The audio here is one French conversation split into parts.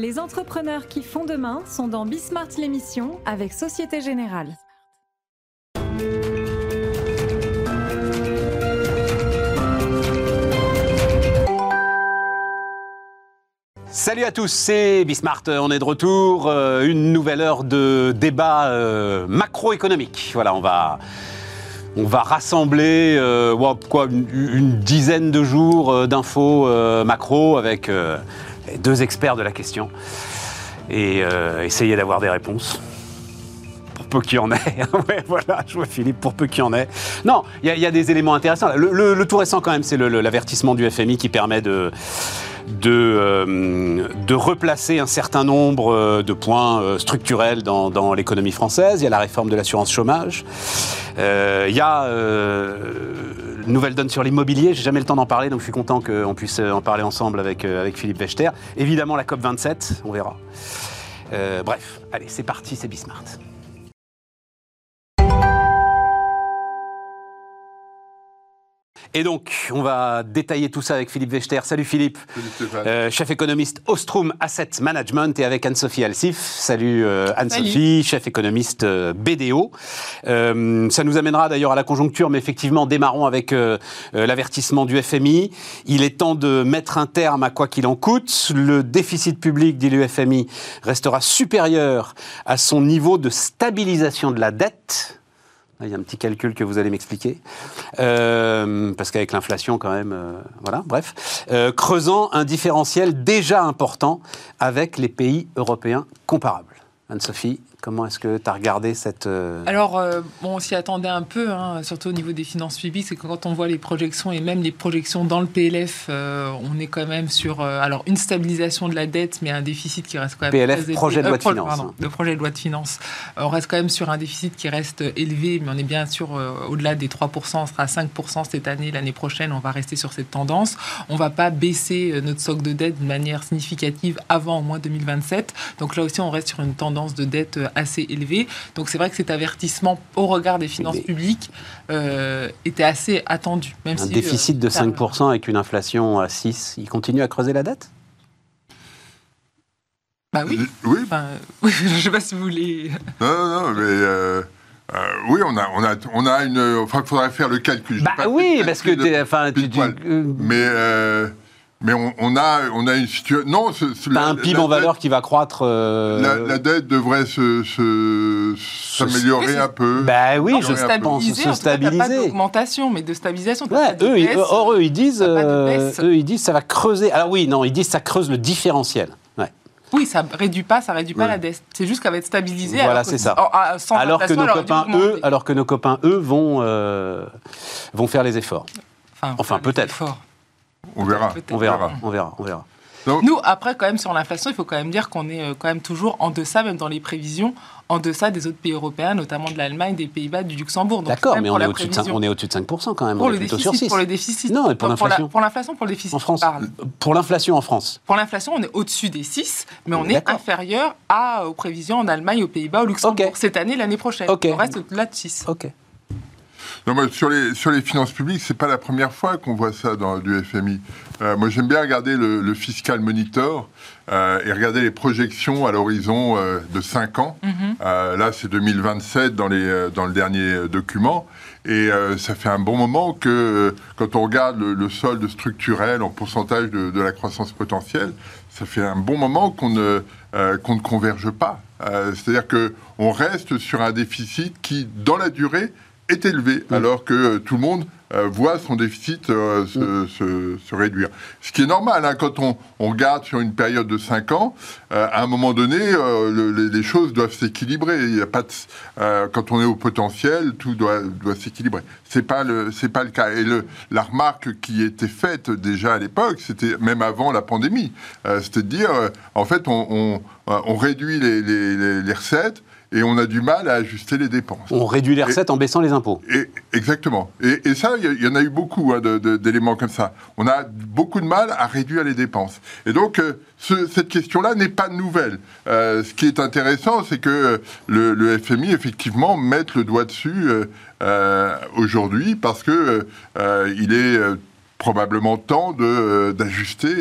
Les entrepreneurs qui font demain sont dans Bismart l'émission avec Société Générale. Salut à tous, c'est Bismart. On est de retour. euh, Une nouvelle heure de débat euh, macroéconomique. Voilà, on va, on va rassembler euh, quoi, une, une dizaine de jours d'infos macro avec deux experts de la question et euh, essayer d'avoir des réponses. Pour peu qu'il y en ait. ouais, voilà, je vois Philippe, pour peu qu'il y en ait. Non, il y, a- des éléments intéressants. Le, tout récent, quand même, c'est l'avertissement du FMI qui permet de, de, euh, de replacer un certain nombre euh, de points euh, structurels dans, l'économie française. Il y a la réforme de l'assurance chômage. Il y a une nouvelle donne sur l'immobilier. J'ai jamais le temps d'en parler, donc je suis content qu'on puisse en parler ensemble avec, Philippe Wechter. Évidemment, la COP 27, on verra. Bref, allez, c'est parti, c'est Bismart. Et donc, on va détailler tout ça avec Philippe Wechter. Salut Philippe. Euh, chef économiste Ostrom Asset Management et avec Anne-Sophie Alsif. Salut euh, Anne-Sophie, chef économiste euh, BDO. Euh, ça nous amènera d'ailleurs à la conjoncture, mais effectivement, démarrons avec euh, euh, l'avertissement du FMI. Il est temps de mettre un terme à quoi qu'il en coûte. Le déficit public, dit le FMI, restera supérieur à son niveau de stabilisation de la dette. Là, Il y a un petit calcul que vous allez m'expliquer. Euh, parce qu'avec l'inflation, quand même, euh, voilà, bref. Euh, creusant un différentiel déjà important avec les pays européens comparables. Anne-Sophie, comment est-ce que tu as regardé cette. euh, Alors, euh, bon, on s'y attendait un peu, hein, surtout au niveau des finances publiques, c'est que quand on voit les projections et même les projections dans le PLF, euh, on est quand même sur alors une stabilisation de la dette, mais un déficit qui reste quand même PLF, très élevé. projet de loi de pro- finances, pardon, hein. projet de loi de finances. On reste quand même sur un déficit qui reste élevé, mais on est bien sûr au-delà des 3%, on sera à 5% cette année, l'année prochaine, on va rester sur cette tendance. On va pas baisser notre stock de dette de manière significative avant au moins 2027. Donc là aussi, on reste sur une tendance de dette assez élevée. Donc c'est vrai que cet avertissement au regard des finances Mais- publiques euh, était assez attendu. Même un si, déficit euh, de ça- 5% avec une inflation à 6, il continue à creuser la dette? Bah oui. Oui, Enfin, oui, je sais pas si vous voulez. non, non, non, mais euh, euh, oui, on a, on a, on a une. Enfin, il faudrait faire le calcul. Bah oui, parce que de- Enfin, tu. euh, Mais, euh, mais on, on a, on a une situation. Non, ce- ce- T'as la- un PIB en valeur qui va croître. euh, La, la dette devrait se, se- s'améliorer un peu. Bah oui, Non, je se pense, stabiliser, se t'as pas stabiliser. d'augmentation, mais de stabilisation. Ouais, de eux, ils, baisse. or, eux, ils disent, t'as pas de euh, baisse. eux, ils disent, ça va creuser. Alors oui, non, ils disent, ça creuse le différentiel. Ouais. Oui, ça réduit pas, ça réduit pas Ouais. la dette. C'est juste qu'elle va être stabilisée. Voilà, alors que- c'est ça. sans Alors que nos copains, eux, alors que nos copains, eux, vont, euh, vont faire les efforts. enfin, peut-être. On verra. On verra, on verra, on verra. Donc, Nous, après, quand même, sur l'inflation, il faut quand même dire qu'on est euh, quand même toujours en deçà, même dans les prévisions, en deçà des autres pays européens, notamment de l'Allemagne, des Pays-Bas, du Luxembourg. D'accord, mais on est, au-dessus de, cinq- prévision- on est au-dessus de 5% quand même. pour on le, déficit, sur 6. pour le déficit. Non, et pour la- l'inflation. Pour l'inflation, pour le déficit. En France, parle. pour l'inflation en France. Pour l'inflation, on est au-dessus des 6, mais on est inférieur à, aux prévisions en Allemagne, aux Pays-Bas, au Luxembourg. Ok. Cette année, l'année prochaine. On reste au-delà de 6. Ok. Non, mais sur, les, sur les finances publiques, c'est pas la première fois qu'on voit ça dans du FMI. Euh, moi, j'aime bien regarder le, le fiscal monitor euh, et regarder les projections à l'horizon euh, de 5 ans. Euh, là, c'est 2027 dans, les, dans le dernier document. Et ça fait un bon moment que, quand on regarde le, le solde structurel en pourcentage de, de la croissance potentielle, ça fait un bon moment qu'on ne, ne converge pas. C'est-à-dire qu'on reste sur un déficit qui, dans la durée, est élevé, alors que euh, tout le monde euh, voit son déficit euh, se, se- se réduire. Ce qui est normal, hein, quand on, on regarde sur une période de 5 ans, euh, à un moment donné, euh, le- les, choses doivent s'équilibrer. Il y a pas de, quand on est au potentiel, tout doit, doit s'équilibrer. C'est pas le pas le cas. Et le, la remarque qui était faite déjà à l'époque, c'était même avant la pandémie, c'était de dire, en fait, on, on, on réduit les, les- les- les recettes et on a du mal à ajuster les dépenses. On réduit les recettes en baissant les impôts. Et, exactement. Et, et ça, il y en a eu beaucoup hein, d'éléments comme ça. On a beaucoup de mal à réduire les dépenses. Et donc, euh, ce- cette question-là n'est pas nouvelle. Euh, ce qui est intéressant, c'est que euh, le, le FMI, effectivement, mette le doigt dessus euh, aujourd'hui parce que il est probablement temps de, d'ajuster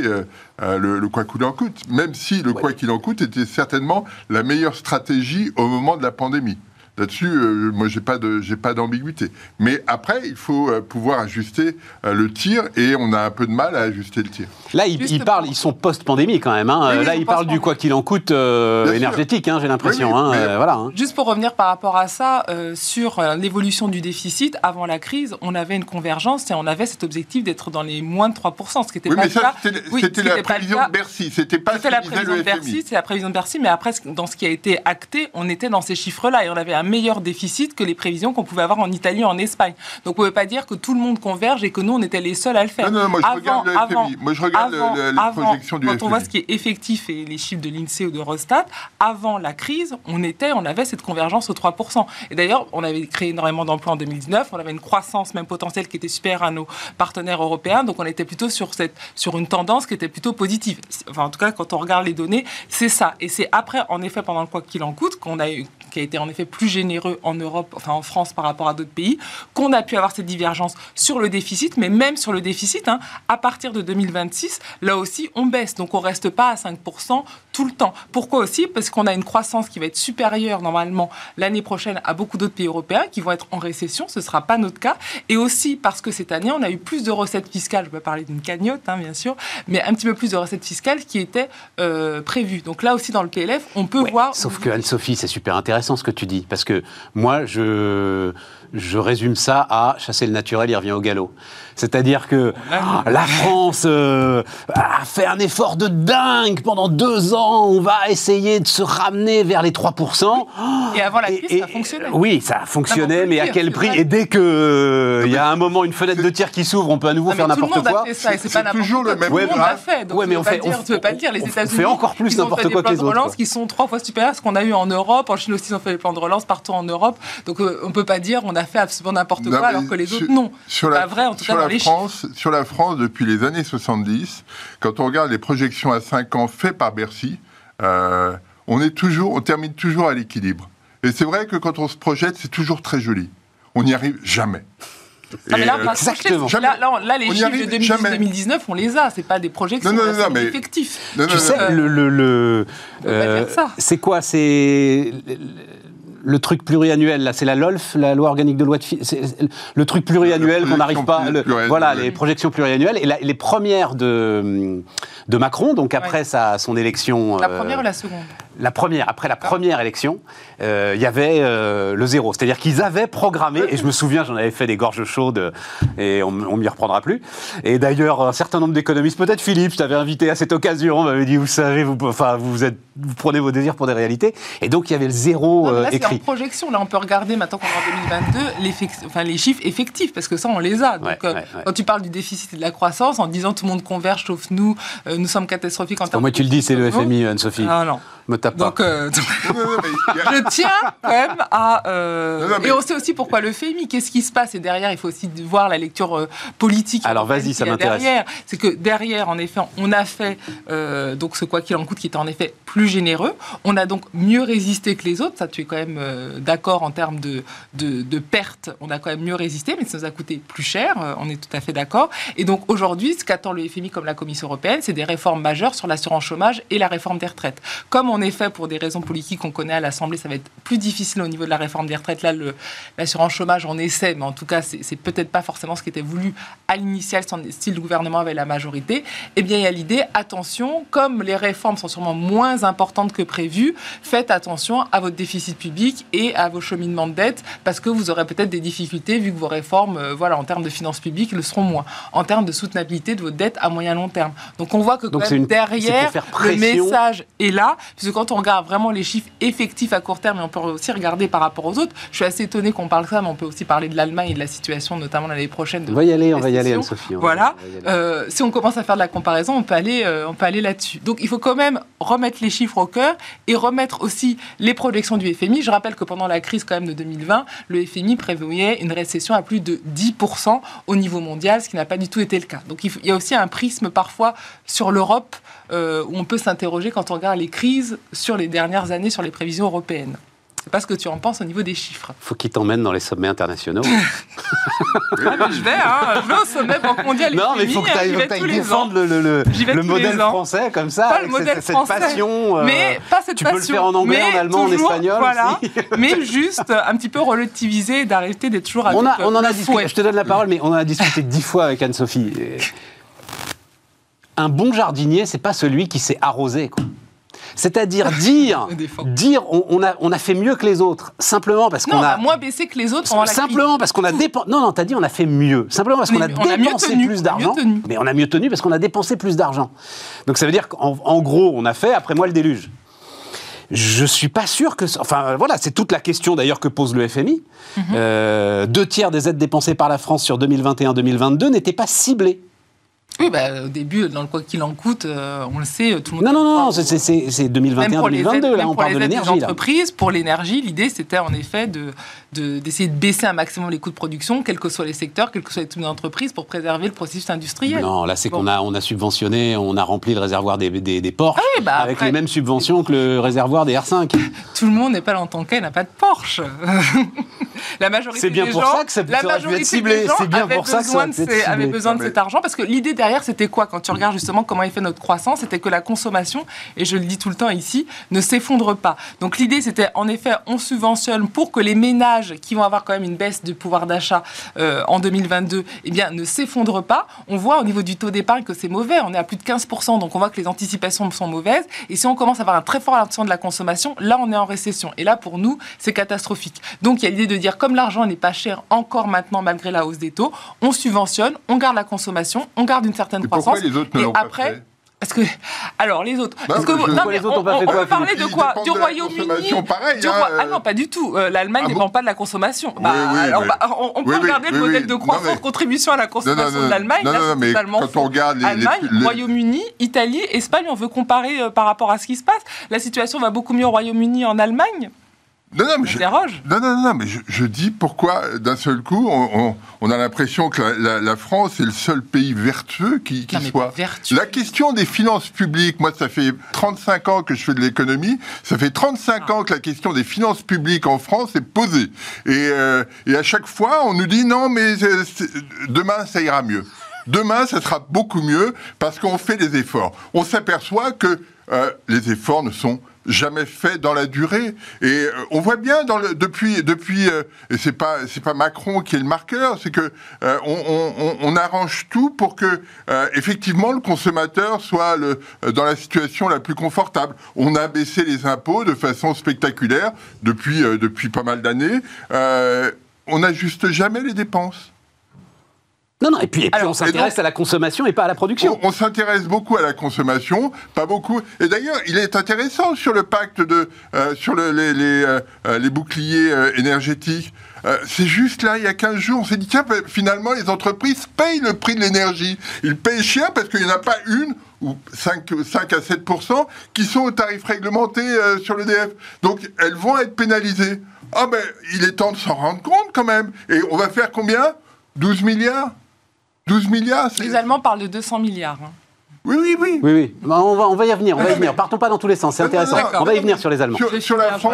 le, le, quoi qu'il en coûte, même si le quoi qu'il en coûte était certainement la meilleure stratégie au moment de la pandémie. Là-dessus, euh, moi, j'ai pas de, j'ai pas d'ambiguïté. Mais après, il faut euh, pouvoir ajuster euh, le tir, et on a un peu de mal à ajuster le tir. Là, ils, parlent, ils sont post-pandémie quand même. Hein. Là, ils parlent du quoi qu'il en coûte énergétique, hein, j'ai l'impression. Hein, voilà. Hein. Juste pour revenir par rapport à ça, sur l'évolution du déficit, avant la crise, on avait une convergence et on avait cet objectif d'être dans les moins de 3%, ce qui était oui, pas mais ça, C'était la prévision de Bercy, c'était pas la prévision de Bercy, c'est la prévision de Bercy, mais après, dans ce qui a été acté, on était dans ces chiffres-là et on avait un meilleur déficit que les prévisions qu'on pouvait avoir en Italie ou en Espagne. Donc on ne pouvez pas dire que tout le monde converge et que nous, on était les seuls à le faire. Non, non, moi je regarde le FMI. Moi je regarde les projections du quand on voit ce qui est effectif et les chiffres de l'INSEE ou de Rostat, avant la crise, on, était, on avait cette convergence aux 3%. Et d'ailleurs, on avait créé énormément d'emplois en 2019, on avait une croissance même potentielle qui était supérieure à nos partenaires européens, donc on était plutôt sur, cette, sur une tendance qui était plutôt positive. Enfin, en tout cas, quand on regarde les données, c'est ça. Et c'est après, en effet, pendant le quoi qu'il en coûte, qu'on a eu qui a été en effet plus généreux en Europe, enfin en France par rapport à d'autres pays, qu'on a pu avoir cette divergence sur le déficit, mais même sur le déficit, hein, à partir de 2026, là aussi, on baisse. Donc on reste pas à 5% tout le temps. Pourquoi aussi? Parce qu'on a une croissance qui va être supérieure normalement l'année prochaine à beaucoup d'autres pays européens qui vont être en récession. Ce ne sera pas notre cas. Et aussi parce que cette année, on a eu plus de recettes fiscales. Je vais parler d'une cagnotte, hein, bien sûr, mais un petit peu plus de recettes fiscales qui étaient euh, prévues. Donc là aussi, dans le PLF, on peut voir. Sauf que Anne-Sophie, c'est super intéressant ce que tu dis. Parce que moi, je, je résume ça à chasser le naturel, il revient au galop. C'est-à-dire que la France euh, a fait un effort de dingue pendant deux ans. On va essayer de se ramener vers les 3%. Et avant la crise, ça fonctionnait. Oui, ça fonctionnait, mais à quel prix Et dès qu'il euh, il y a un moment, une fenêtre de tir qui s'ouvre, on peut à nouveau faire n'importe quoi. Tout le monde a fait ça, et c'est pas toujours le même. Tout le monde l'a fait. Donc mais on fait, dire, tu peux pas dire. Les États-Unis fait encore plus n'importe quoi que les autres. relance qui sont trois fois supérieurs à ce qu'on a eu en Europe. En Chine aussi, ils ont fait des plans de relance partout en Europe. Donc euh, on peut pas dire on a fait absolument n'importe quoi alors que les autres non. C'est pas vrai en tout cas dans les sur la France depuis les années 70, quand on regarde les projections à 5 ans faites par Bercy, euh, on, est toujours, on termine toujours à l'équilibre. Et c'est vrai que quand on se projette, c'est toujours très joli. On n'y arrive jamais. Là, euh, exactement. Là, les chiffres de 2019, on les a. C'est pas des projections, non, non, non, mais... effectifs. tu sais, le, le, le euh, c'est quoi? C'est le truc pluriannuel, là, c'est la LOLF, la loi organique de loi de le truc pluriannuel qu'on n'arrive pas, voilà, les projections pluriannuelles. Et les premières de de Macron, donc après sa, son élection. La première ou la seconde? la première, après la première élection, euh, il y avait euh, le zéro. C'est-à-dire qu'ils avaient programmé, et je me souviens, j'en avais fait des gorges chaudes, et on, on m'y reprendra plus. Et d'ailleurs, un certain nombre d'économistes, peut-être Philippe, je t'avais invité à cette occasion, m'avait dit, vous savez, vous, enfin, vous, êtes, vous prenez vos désirs pour des réalités. Et donc, il y avait le zéro euh, là, écrit. en projection. Là, on peut regarder, maintenant qu'on est en 2022, les, enfin, les chiffres effectifs, parce que ça, on les a. Donc, quand tu parles du déficit et de la croissance, en disant tout le monde converge sauf nous, nous sommes catastrophiques en termes Moi, tu le dis, c'est le FMI, Anne-Sophie. Ah non. Donc, euh, je tiens quand même à. Euh, et on sait aussi pourquoi le FMI. Qu'est-ce qui se passe? Et derrière, il faut aussi voir la lecture euh, politique. Alors vas-y, ça m'intéresse. C'est que derrière, en effet, on a fait donc ce quoi qu'il en coûte qui était en effet plus généreux. On a donc mieux résisté que les autres. Ça, tu es quand même d'accord en termes de, de, de, pertes. On a quand même mieux résisté, mais ça nous a coûté plus cher. on est tout à fait d'accord. Et donc aujourd'hui, ce qu'attend le FMI comme la Commission européenne, c'est des réformes majeures sur l'assurance chômage et la réforme des retraites. Comme en effet, pour des raisons politiques qu'on connaît à l'Assemblée, ça va être plus difficile au niveau de la réforme des retraites. Là, l'assurance chômage, on essaie, mais en tout cas, c'est peut-être pas forcément ce qui était voulu à l'initial si le gouvernement avait la majorité. Eh bien, il y a l'idée, attention, comme les réformes sont sûrement moins importantes que prévu, faites attention à votre déficit public et à vos cheminements de dette, parce que vous aurez peut-être des difficultés vu que vos réformes, euh, voilà, en termes de finances publiques, le seront moins. En termes de soutenabilité de votre dette à moyen long terme. Donc, on voit que quand même, derrière, le message est là, puisque quand on regarde vraiment les chiffres effectifs à court terme, et on peut aussi regarder par rapport aux autres, je suis assez étonné qu'on parle ça, mais on peut aussi parler de l'Allemagne et de la situation, notamment l'année prochaine. on va y aller, on va y aller, Anne-Sophie. Voilà. Euh, si on commence à faire de la comparaison, on peut aller, euh, on peut aller là-dessus. Donc il faut quand même remettre les chiffres au cœur et remettre aussi les projections du FMI. Je rappelle que pendant la crise quand même de 2020, le FMI prévoyait une récession à plus de 10% au niveau mondial, ce qui n'a pas du tout été le cas. Donc il y a aussi un prisme parfois sur l'Europe euh, où on peut s'interroger quand on regarde les crises sur les dernières années, sur les prévisions européennes. sais pas ce que tu en penses au niveau des chiffres. Faut qu'il t'emmène dans les sommets internationaux. Ah, mais je vais, hein, je vais au sommet Banque mondiale. non, mais il faut que tu ailles défendre le, le, le, modèle français comme ça. Pas le modèle cette, cette français. passion. euh, mais pas cette tu peux le passion. faire en anglais, mais en allemand, en espagnol Voilà, aussi. mais juste un petit peu relativiser d'arrêter d'être toujours avec On, a, euh, on en a le discuté, je te donne la parole, mais on en a discuté dix fois avec Anne-Sophie. Un bon jardinier, c'est pas celui qui s'est arrosé. quoi. C'est-à-dire dire, on, on a, on a fait mieux que les autres, simplement parce qu'on on a a... moins baissé que les autres la. Simplement parce qu'on a dépensé. Non, non, t'as dit on a fait mieux. Simplement parce qu'on a dépensé tenu, plus d'argent. Mais on a mieux tenu parce qu'on a dépensé plus d'argent. Donc ça veut dire qu'en en gros, on a fait après moi le déluge. Je suis pas sûr que. Enfin, voilà, c'est toute la question d'ailleurs que pose le FMI. Mhm. Euh, deux tiers des aides dépensées par la France sur 2021-2022 n'étaient pas ciblées. Oui, bah, au début, dans le quoi qu'il en coûte, euh, on le sait, tout le monde. Non, non, non, c'est- c'est c'est- c'est Même pour les aides, 2021-2022. même Là, on pour parle les de l'énergie. là. entreprises, pour l'énergie, l'idée c'était en effet de de- d'essayer de, baisser un maximum les coûts de production, quels que soient les secteurs, quelles que soient les types d'entreprises, pour préserver le processus industriel. Non, là, c'est Bon. qu'on a, on a subventionné, on a rempli le réservoir des, des, des Porsche oui, bah, avec après- les mêmes subventions que le réservoir des R5. Tout le monde n'est pas dans ton cas, n'a pas de Porsche. la majorité C'est bien des pour gens, ça que ça- aurait dû être ciblé. C'est bien pour ça que ça de pu ciblé. besoin de cet argent parce que l'idée derrière c'était quoi quand tu regardes justement comment est fait notre croissance, c'était que la consommation et je le dis tout le temps ici ne s'effondre pas. Donc l'idée c'était en effet on subventionne pour que les ménages qui vont avoir quand même une baisse de pouvoir d'achat euh, en 2022 eh bien ne s'effondrent pas. On voit au niveau du taux d'épargne que c'est mauvais, on est à plus de 15% donc on voit que les anticipations sont mauvaises et si on commence à avoir un très fort ralentissement de la consommation, là on est en récession et là pour nous c'est catastrophique. Donc il y a l'idée de dire comme l'argent n'est pas cher encore maintenant malgré la hausse des taux, on subventionne, on garde la consommation, on garde une certaine Et pourquoi croissance les autres ne l'ont pas après fait parce que, alors les autres, Bah, parce que mais je- non, Pourquoi mais les autres on, pas fait on quoi, de quoi? Du Royaume-Uni. hein. Ah non, pas du tout. Euh, L'Allemagne Ah ne bon? dépend pas de la consommation. Bah, oui, alors, oui. bah, on, on peut Oui, regarder le modèle de croissance, mais- contribution à la non, consommation non, de l'Allemagne. mais quand faux. on regarde les- les- Allemagne, les- Royaume-Uni, Italie, Espagne, on veut comparer euh, par rapport à ce qui se passe. La situation va beaucoup mieux au Royaume-Uni, en Allemagne. Non, non, mais Je non, non, non, mais je, je dis pourquoi, d'un seul coup, on, on- on a l'impression que la, la- la France est le seul pays vertueux qui, soit. pas vertueux. La question des finances publiques, moi, ça fait 35 ans que je fais de l'économie, ça fait 35 Ah. ans que la question des finances publiques en France est posée. Et, euh, et à chaque fois, on nous dit non, mais euh, demain, ça ira mieux. Demain, ça sera beaucoup mieux parce qu'on fait des efforts. On s'aperçoit que euh, les efforts ne sont jamais faits dans la durée. Et euh, on voit bien depuis, depuis euh, et c'est pas c'est pas Macron qui est le marqueur, c'est que euh, on, arrange tout pour que effectivement le consommateur soit dans la situation la plus confortable. On a baissé les impôts de façon spectaculaire depuis depuis pas mal d'années. On n'ajuste jamais les dépenses. Non, non, et puis, et puis Alors, on s'intéresse donc- à la consommation et pas à la production. On, on s'intéresse beaucoup à la consommation, pas beaucoup. Et d'ailleurs, il est intéressant sur le pacte de, euh, sur le- les, les, euh, euh, les boucliers euh, énergétiques. C'est juste là, il y a 15 jours, on s'est dit, tiens, ben, finalement, les entreprises payent le prix de l'énergie. Ils payent cher parce qu'il n'y en a pas une ou 5, 5 à 7% qui sont au tarif réglementé sur l'EDF. Donc, elles vont être pénalisées. Ah ben, il est temps de s'en rendre compte quand même. Et on va faire combien? 12 milliards? 12 milliards c'est- Les Allemands parlent de 200 milliards. hein. oui, oui, oui. Oui, oui. Bah, on, va, on va y venir, on va y venir. Partons pas dans tous les sens, c'est Non, non, intéressant. non, on va y venir sur les Allemands. Sur, la France,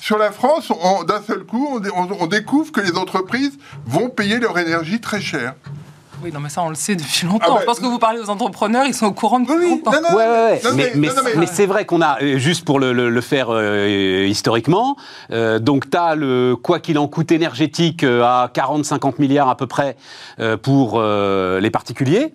sur, la France, d'un seul coup, on- on découvre que les entreprises vont payer leur énergie très cher. Oui, non, mais ça, on le sait depuis longtemps. Ah bah, je pense que vous parlez aux entrepreneurs, ils sont au courant depuis Oui, oui, longtemps. non, non, Ouais, ouais, ouais. non, mais, mais, non, non, mais- mais c'est vrai qu'on a, euh, juste pour le, le- le faire euh, historiquement, euh, donc tu as le quoi qu'il en coûte énergétique à 40-50 milliards à peu près euh, pour euh, les particuliers.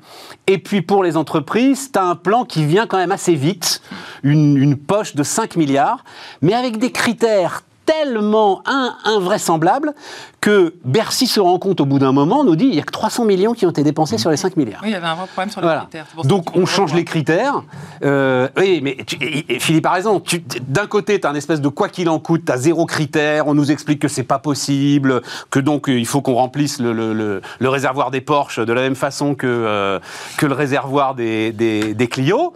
Et puis pour les entreprises, tu as un plan qui vient quand même assez vite, une, une poche de 5 milliards, mais avec des critères tellement in- invraisemblables que Bercy se rend compte au bout d'un moment, nous dit il y a que 300 millions qui ont été dépensés sur les 5 milliards. Oui, il y avait un vrai problème sur les Voilà. critères. Donc on change les critères. Euh, oui, mais tu- et- et Philippe a raison. D'un côté, tu as un espèce de quoi qu'il en coûte, tu as zéro critère. On nous explique que c'est pas possible, que donc euh, il faut qu'on remplisse le, le- le- le réservoir des Porsche de la même façon que, euh, que le réservoir des, des, des Clio.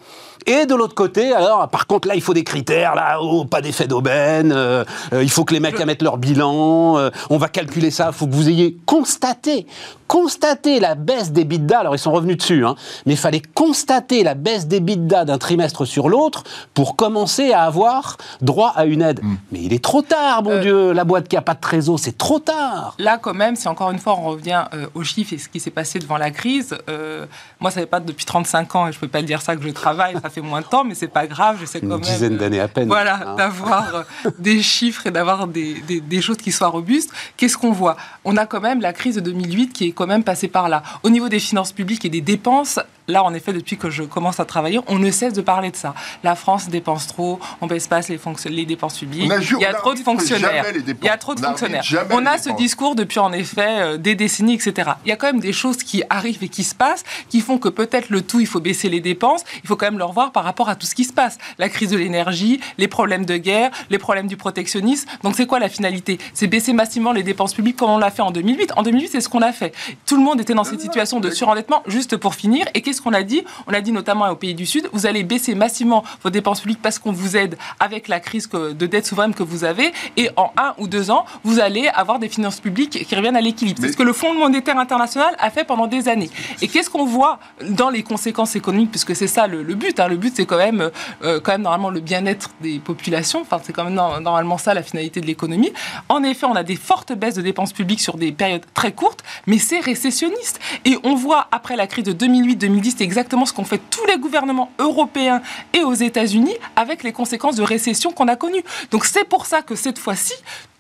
Et de l'autre côté, alors, par contre, là, il faut des critères, là, oh, pas d'effet d'aubaine, euh, euh, il faut que les mecs mettent leur bilan, euh, on va calculer ça, il faut que vous ayez constaté, constaté la baisse des bidas, alors ils sont revenus dessus, hein, mais il fallait constater la baisse des bidas d'un trimestre sur l'autre pour commencer à avoir droit à une aide. Mm. Mais il est trop tard, mon Euh, Dieu, la boîte qui a pas de trésor, c'est trop tard. Là, quand même, si encore une fois on revient euh, aux chiffres et ce qui s'est passé devant la crise, euh, moi, ça fait pas depuis 35 ans et je peux pas le dire ça que je travaille, ça fait moins de temps, mais c'est pas grave, j'essaie quand Une même. dizaine d'années à peine. Voilà, hein. d'avoir euh, des chiffres et d'avoir des, des- des choses qui soient robustes. Qu'est-ce qu'on voit? On a quand même la crise de 2008 qui est quand même passée par là. Au niveau des finances publiques et des dépenses, là, en effet, depuis que je commence à travailler, on ne cesse de parler de ça. La France dépense trop, on baisse pas les, dépenses publiques. Il y a trop de fonctionnaires. Il y a trop de fonctionnaires. On a ce discours depuis, en effet, euh, des décennies, etc. Il y a quand même des choses qui arrivent et qui se passent, qui font que peut-être le tout, il faut baisser les dépenses. Il faut quand même le revoir par rapport à tout ce qui se passe. La crise de l'énergie, les problèmes de guerre, les problèmes du protectionnisme. Donc c'est quoi la finalité? C'est baisser massivement les dépenses publiques comme on l'a fait en 2008. En 2008, c'est ce qu'on a fait. Tout le monde était dans cette situation de surendettement, juste pour finir. Et qu'est-ce qu'on a dit On a dit notamment aux pays du Sud, vous allez baisser massivement vos dépenses publiques parce qu'on vous aide avec la crise de dette souveraine que vous avez. Et en un ou deux ans, vous allez avoir des finances publiques qui reviennent à l'équilibre. C'est ce que le Fonds monétaire international a fait pendant des années. Et qu'est-ce qu'on voit dans les conséquences économiques, puisque c'est ça le, le but. hein. Le but, c'est quand même, euh, quand même normalement le bien-être des populations. Enfin, c'est quand même no- normalement ça la finalité de l'économie. En effet, on a des fortes baisses de dépenses publiques sur des périodes très courtes, mais c'est récessionniste. Et on voit après la crise de 2008-2010, c'est exactement ce qu'ont fait tous les gouvernements européens et aux États-Unis avec les conséquences de récession qu'on a connues. Donc c'est pour ça que cette fois-ci,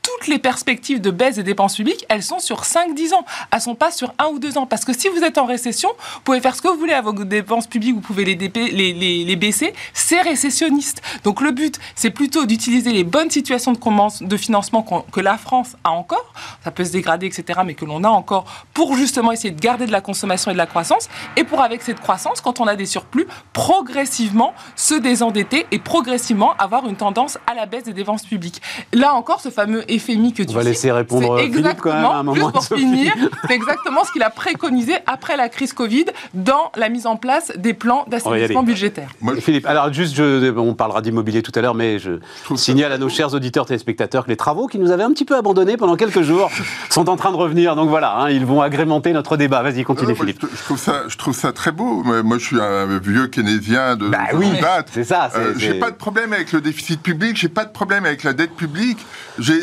toutes les perspectives de baisse des dépenses publiques, elles sont sur 5-10 ans. Elles sont pas sur 1 ou 2 ans. Parce que si vous êtes en récession, vous pouvez faire ce que vous voulez à vos dépenses publiques, vous pouvez les, baisser. C'est récessionniste. Donc le but, c'est plutôt d'utiliser les bonnes situations de, financement que la France a encore. Ça peut se dégrader, etc., mais que l'on a encore pour justement essayer de garder de la consommation et de la croissance. Et pour, avec cette croissance, quand on a des surplus, progressivement se désendetter et progressivement avoir une tendance à la baisse des dépenses publiques. Là encore, ce fameux FMI que tu On va cites, laisser répondre c'est Philippe quand même à un exactement, moment. juste pour Sophie. finir, c'est exactement ce qu'il a préconisé après la crise Covid dans la mise en place des plans d'assainissement budgétaire. Moi, je- Philippe, alors juste, je- on parlera d'immobilier tout à l'heure, mais je ça- signale à nos chers auditeurs téléspectateurs que les travaux qui nous avaient un petit peu abandonnés pendant quelques jours sont en train de revenir. Donc voilà, hein, ils vont agrémenter notre débat. Vas-y, continue moi, Philippe. je, je trouve ça, je trouve ça très beau. Moi, je suis un vieux keynésien de, Bah de oui, c'est ça, Euh, j'ai pas de problème avec le déficit public, j'ai pas de problème avec la dette publique. J'ai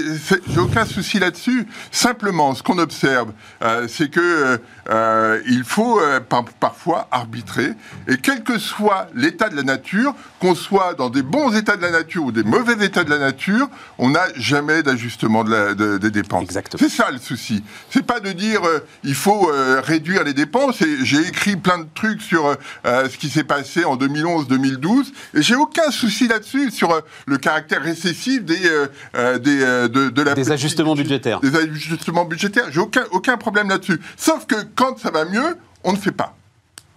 j'ai aucun souci là-dessus. Simplement, ce qu'on observe, euh, c'est que euh, euh, il faut euh, par- parfois arbitrer. Et quel que soit l'état de la nature, qu'on soit dans des bons états de la nature ou des mauvais états de la nature, on n'a jamais d'ajustement de la- de- des dépenses. Exactement. C'est ça le souci. C'est pas de dire il faut réduire les dépenses. Et j'ai écrit plein de trucs sur ce qui s'est passé en 2011-2012 et j'ai aucun souci là-dessus sur le caractère récessif des des de, de la Des politique ajustements budgé- budgétaires. Des ajustements budgétaires. J'ai aucun aucun problème là-dessus. Sauf que quand ça va mieux, on ne fait pas.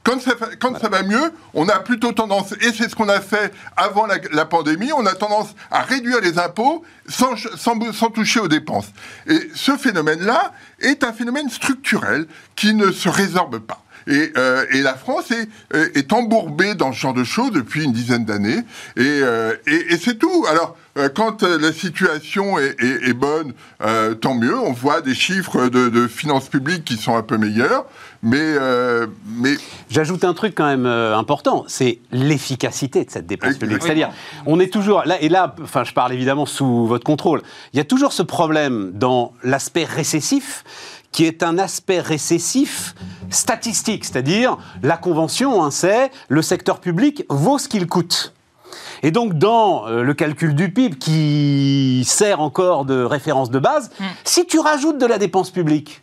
Quand, ça, va mieux, on a plutôt tendance, et c'est ce qu'on a fait avant la, la pandémie, on a tendance à réduire les impôts sans, sans, sans toucher aux dépenses. Et ce phénomène-là est un phénomène structurel qui ne se résorbe pas. Et, euh, et la France est, est embourbée dans ce genre de choses depuis une dizaine d'années. Et, euh, et, et c'est tout. Alors, quand euh, la situation est, est- est bonne, euh, tant mieux. On voit des chiffres de, de finances publiques qui sont un peu meilleurs. Mais, euh, mais J'ajoute un truc quand même euh, important, c'est l'efficacité de cette dépense publique. C'est-à-dire, on est toujours là, et là, enfin, je parle évidemment sous votre contrôle. Il y a toujours ce problème dans l'aspect récessif, qui est un aspect récessif statistique, c'est-à-dire la convention, hein, c'est le secteur public vaut ce qu'il coûte. Et donc, dans euh, le calcul du PIB, qui sert encore de référence de base, si tu rajoutes de la dépense publique,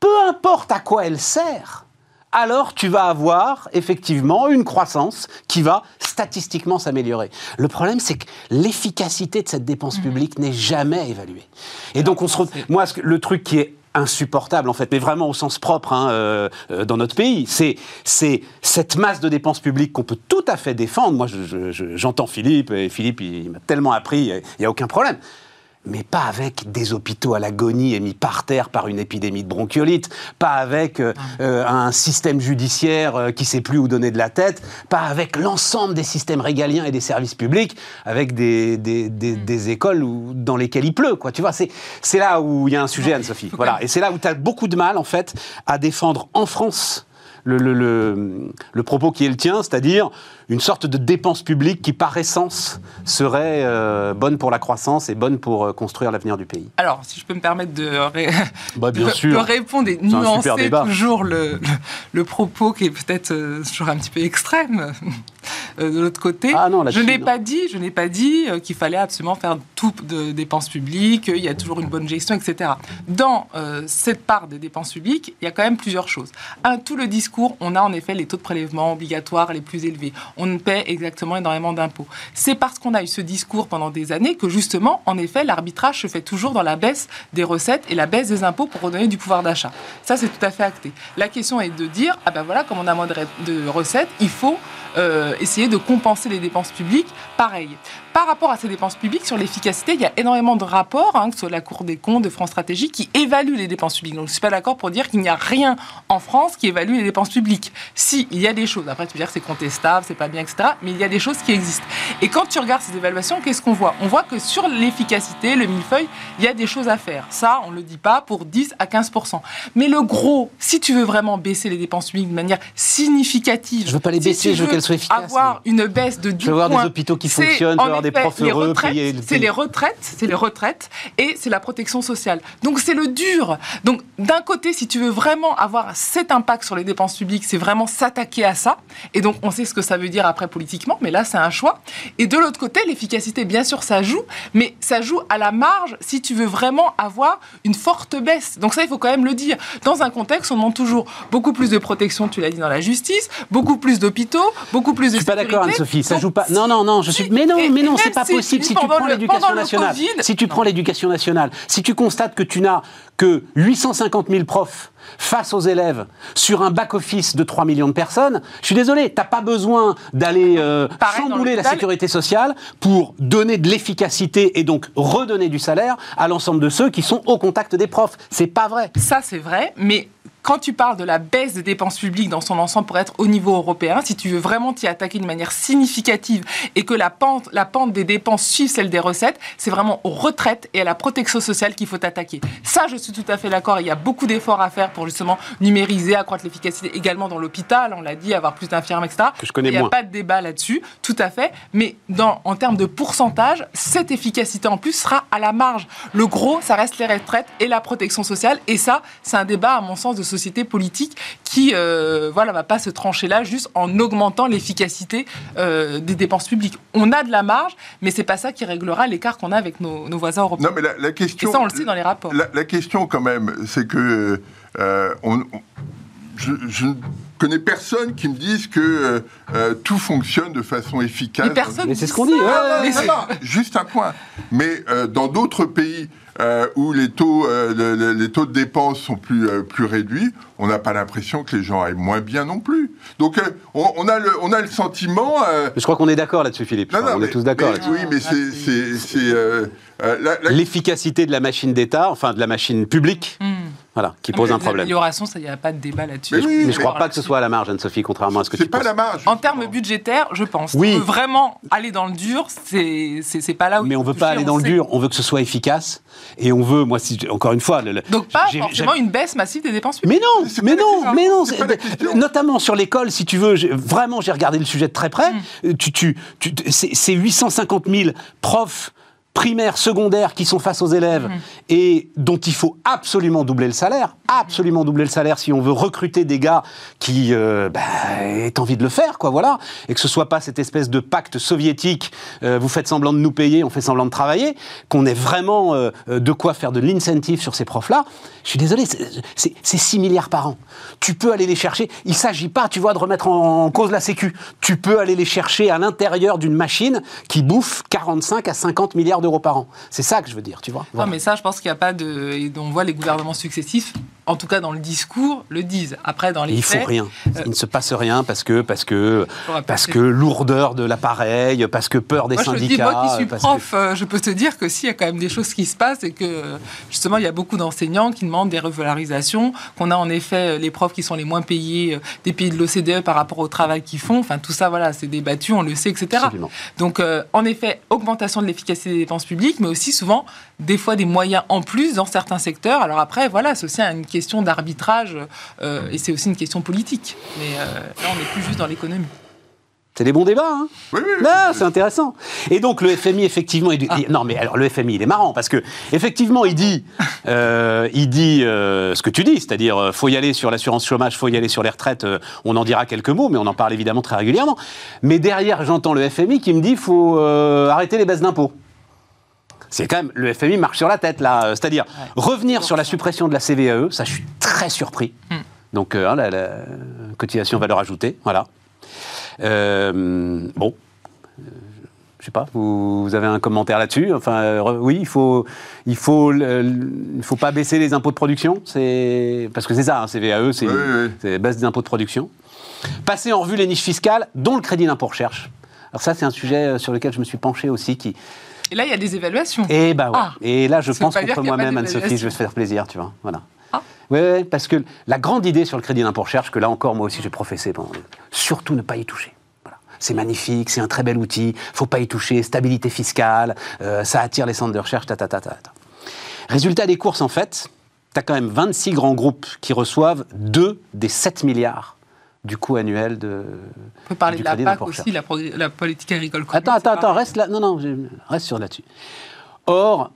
peu importe à quoi elle sert, alors tu vas avoir effectivement une croissance qui va statistiquement s'améliorer. Le problème, c'est que l'efficacité de cette dépense publique n'est jamais évaluée. Et donc, on se retrouve. Moi, le truc qui est insupportable en fait, mais vraiment au sens propre hein, euh, euh, dans notre pays. C'est c'est cette masse de dépenses publiques qu'on peut tout à fait défendre. Moi, je- je- je- j'entends Philippe et Philippe, il, m'a tellement appris, il n'y a aucun problème. Mais pas avec des hôpitaux à l'agonie et mis par terre par une épidémie de bronchiolite, pas avec euh, euh, un système judiciaire euh, qui sait plus où donner de la tête, pas avec l'ensemble des systèmes régaliens et des services publics, avec des, des, des- Mm. des écoles où- dans lesquelles il pleut, quoi. Tu vois, c'est c'est là où il y a un sujet, Anne-Sophie. Voilà, et c'est là où tu as beaucoup de mal, en fait, à défendre en France le, le- le- le propos qui est le tien, c'est-à-dire une sorte de dépense publique qui, par essence, serait euh, bonne pour la croissance et bonne pour euh, construire l'avenir du pays. Alors, si je peux me permettre de, ré- Bah, bien de- sûr. de répondre et nuancer toujours le, le, le propos qui est peut-être euh, toujours un petit peu extrême euh, de l'autre côté. Ah non, je n'ai pas dit, je n'ai pas dit euh, qu'il fallait absolument faire tout de dépenses publiques, il y a toujours une bonne gestion, etc. Dans euh, cette part des dépenses publiques, il y a quand même plusieurs choses. Un, tout le discours, on a en effet les taux de prélèvement obligatoires les plus élevés. On paie exactement énormément d'impôts. C'est parce qu'on a eu ce discours pendant des années que justement, en effet, l'arbitrage se fait toujours dans la baisse des recettes et la baisse des impôts pour redonner du pouvoir d'achat. Ça, c'est tout à fait acté. La question est de dire, ah ben voilà, comme on a moins de, re- de recettes, il faut euh, essayer de compenser les dépenses publiques. Pareil. Par rapport à ces dépenses publiques, sur l'efficacité, il y a énormément de rapports, hein, que ce soit la Cour des comptes, de France Stratégie, qui évaluent les dépenses publiques. Donc je ne suis pas d'accord pour dire qu'il n'y a rien en France qui évalue les dépenses publiques. Si, il y a des choses. Après, tu peux dire que c'est contestable, c'est pas bien, etc. Mais il y a des choses qui existent. Et quand tu regardes ces évaluations, qu'est-ce qu'on voit? On voit que sur l'efficacité, le millefeuille, il y a des choses à faire. Ça, on ne le dit pas pour 10 à 15% Mais le gros, si tu veux vraiment baisser les dépenses publiques de manière significative, Je veux pas les baisser, je veux qu'elles soient efficaces. Avoir une baisse de 10 Je veux avoir des hôpitaux qui fonctionnent, avoir des profs les heureux, payer le C'est les retraites, c'est les retraites et c'est la protection sociale. Donc c'est le dur. Donc d'un côté, si tu veux vraiment avoir cet impact sur les dépenses publiques, c'est vraiment s'attaquer à ça. Et donc on sait ce que ça veut dire après politiquement, mais là c'est un choix. Et de l'autre côté, l'efficacité, bien sûr, ça joue, mais ça joue à la marge si tu veux vraiment avoir une forte baisse. Donc ça, il faut quand même le dire. Dans un contexte, on demande toujours beaucoup plus de protection, tu l'as dit, dans la justice, beaucoup plus d'hôpitaux, beaucoup plus de Je suis pas d'accord. Anne-Sophie. Ça Donc, joue pas. Non, non, non. Je suis. Mais non, mais non, c'est pas si- possible. Si tu prends l'éducation nationale, Covid, si tu prends l'éducation nationale, si tu constates que tu n'as que 850 000 profs face aux élèves sur un back-office de 3 millions de personnes, je suis désolé, t'as pas besoin d'aller euh, chambouler la sécurité sociale pour donner de l'efficacité et donc redonner du salaire à l'ensemble de ceux qui sont au contact des profs. C'est pas vrai. Ça, c'est vrai, mais quand tu parles de la baisse des dépenses publiques dans son ensemble pour être au niveau européen, si tu veux vraiment t'y attaquer de manière significative et que la pente, la pente des dépenses suive celle des recettes, c'est vraiment aux retraites et à la protection sociale qu'il faut attaquer. Ça, je suis tout à fait d'accord. Il y a beaucoup d'efforts à faire pour justement numériser, accroître l'efficacité également dans l'hôpital, on l'a dit, avoir plus d'infirmes, etc. Que je connais Il n'y a moins. pas de débat là-dessus, tout à fait. Mais dans, en termes de pourcentage, cette efficacité en plus sera à la marge. Le gros, ça reste les retraites et la protection sociale. Et ça, c'est un débat, à mon sens, de société politique qui euh, voilà, va pas se trancher là juste en augmentant l'efficacité euh, des dépenses publiques. On a de la marge, mais c'est pas ça qui réglera l'écart qu'on a avec nos, nos voisins européens. Non, mais la, la question. et ça, on le sait dans les rapports. La, la question, quand même, c'est que euh, on- on- je, je ne connais personne qui me dise que euh, tout fonctionne de façon efficace. Mais personne c'est ce qu'on dit, ouais, Ah, Mais non, c'est- non, juste un point. Mais euh, dans d'autres pays euh, où les taux, euh, le- le- les taux de dépenses sont plus, euh, plus réduits, on n'a pas l'impression que les gens aillent moins bien non plus. Donc euh, on, on a le, on a le sentiment. euh, Je crois qu'on est d'accord là-dessus, Philippe. Non, non, on est tous d'accord mais là-dessus. Oui, mais c'est. c'est- c'est, euh, euh, la- la- L'efficacité de la machine d'État, enfin de la machine publique, Hmm. voilà, qui pose Mais un problème. améliorations, ça, il n'y a pas de débat là-dessus. Mais oui, Mais je mais- crois pas que ce soit à la marge, Anne-Sophie, contrairement à ce que c'est tu pas penses. la marge. En termes budgétaires, je pense. Oui. On veut vraiment aller dans le dur, c'est c'est c'est pas là où. Mais on faut veut pas aller dans le dur, on veut que ce soit efficace, et on veut, moi, si, encore une fois... le- le- Donc pas forcément une baisse massive des dépenses publiques. Mais non, mais non, mais non, notamment sur l'école, si tu veux, vraiment, j'ai regardé le sujet de très près. Mm. Euh, Tu, tu, tu- c'est c'est 850 000 profs primaires, secondaires qui sont face aux élèves Mm. et dont il faut absolument doubler le salaire, absolument doubler le salaire si on veut recruter des gars qui euh, bah, aient envie de le faire, quoi, voilà, et que ce soit pas cette espèce de pacte soviétique, euh, vous faites semblant de nous payer, on fait semblant de travailler, qu'on ait vraiment euh, de quoi faire de l'incentive sur ces profs-là. Je suis désolé, c'est 6 milliards par an. Tu peux aller les chercher. Il s'agit pas, tu vois, de remettre en, en cause la Sécu. Tu peux aller les chercher à l'intérieur d'une machine qui bouffe 45 à 50 milliards d'euros par an. C'est ça que je veux dire, tu vois. Non, Voilà. mais ça, je pense qu'il n'y a pas de. Et on voit les gouvernements successifs en tout cas dans le discours, le disent. Après, dans les il faits, faut rien. euh, Il ne se passe rien parce que parce que parce que lourdeur de l'appareil, parce que peur des Moi, je te le dis, syndicats. moi qui suis que- prof, euh, je peux te dire que s'il y a quand même des choses qui se passent et que justement il y a beaucoup d'enseignants qui demandent des revalorisations, qu'on a en effet euh, les profs qui sont les moins payés des pays de l'OCDE par rapport au travail qu'ils font. Enfin, tout ça, voilà, c'est débattu, on le sait, etc. Absolument. Donc, euh, en effet, augmentation de l'efficacité des dépenses publiques, mais aussi souvent, des fois, des moyens en plus dans certains secteurs. Alors après, voilà, c'est aussi une question d'arbitrage euh, et c'est aussi une question politique. Mais euh, là, on n'est plus juste dans l'économie. C'est des bons débats, hein Oui, oui. Non, c'est intéressant. Et donc le FMI effectivement, il dit- il- non mais alors le FMI il est marrant parce que effectivement il dit, euh, il dit euh, ce que tu dis, c'est-à-dire euh, faut y aller sur l'assurance chômage, faut y aller sur les retraites. euh, on en dira quelques mots, mais on en parle évidemment très régulièrement. Mais derrière j'entends le FMI qui me dit faut euh, arrêter les baisses d'impôts. C'est quand même le FMI marche sur la tête là, Euh, c'est-à-dire revenir sur la suppression de la CVAE, ça je suis très surpris. Hmm. Donc euh, hein, la, la cotisation valeur ajoutée, voilà. Euh, bon, je sais pas, vous, vous avez un commentaire là-dessus? Enfin, euh, oui, il faut, il faut, il faut pas baisser les impôts de production, c'est parce que c'est ça, hein, CVAE, c'est Oui, baisse des impôts de production. Passer en revue les niches fiscales, dont le crédit d'impôt recherche. Alors ça, c'est un sujet sur lequel je me suis penché aussi, qui, Et là, il y a des évaluations. et bah ouais. Ah. Et là, je Ça pense a pas moi-même, Anne-Sophie, je vais te faire plaisir, tu vois. Voilà. Ah. Ouais, parce que la grande idée sur le crédit d'impôt recherche, que là encore, moi aussi, j'ai professé pendant. Surtout ne pas y toucher. C'est magnifique, c'est un très bel outil, faut pas y toucher, stabilité fiscale, euh, ça attire les centres de recherche, ta, ta, ta, ta, ta. Résultat des courses, en fait, tu as quand même 26 grands groupes qui reçoivent 2 des 7 milliards du coût annuel de. On peut parler de la PAC aussi, la, la politique agricole commune. Attends, attends, attends, reste là. Non, non, reste sur là-dessus. Or,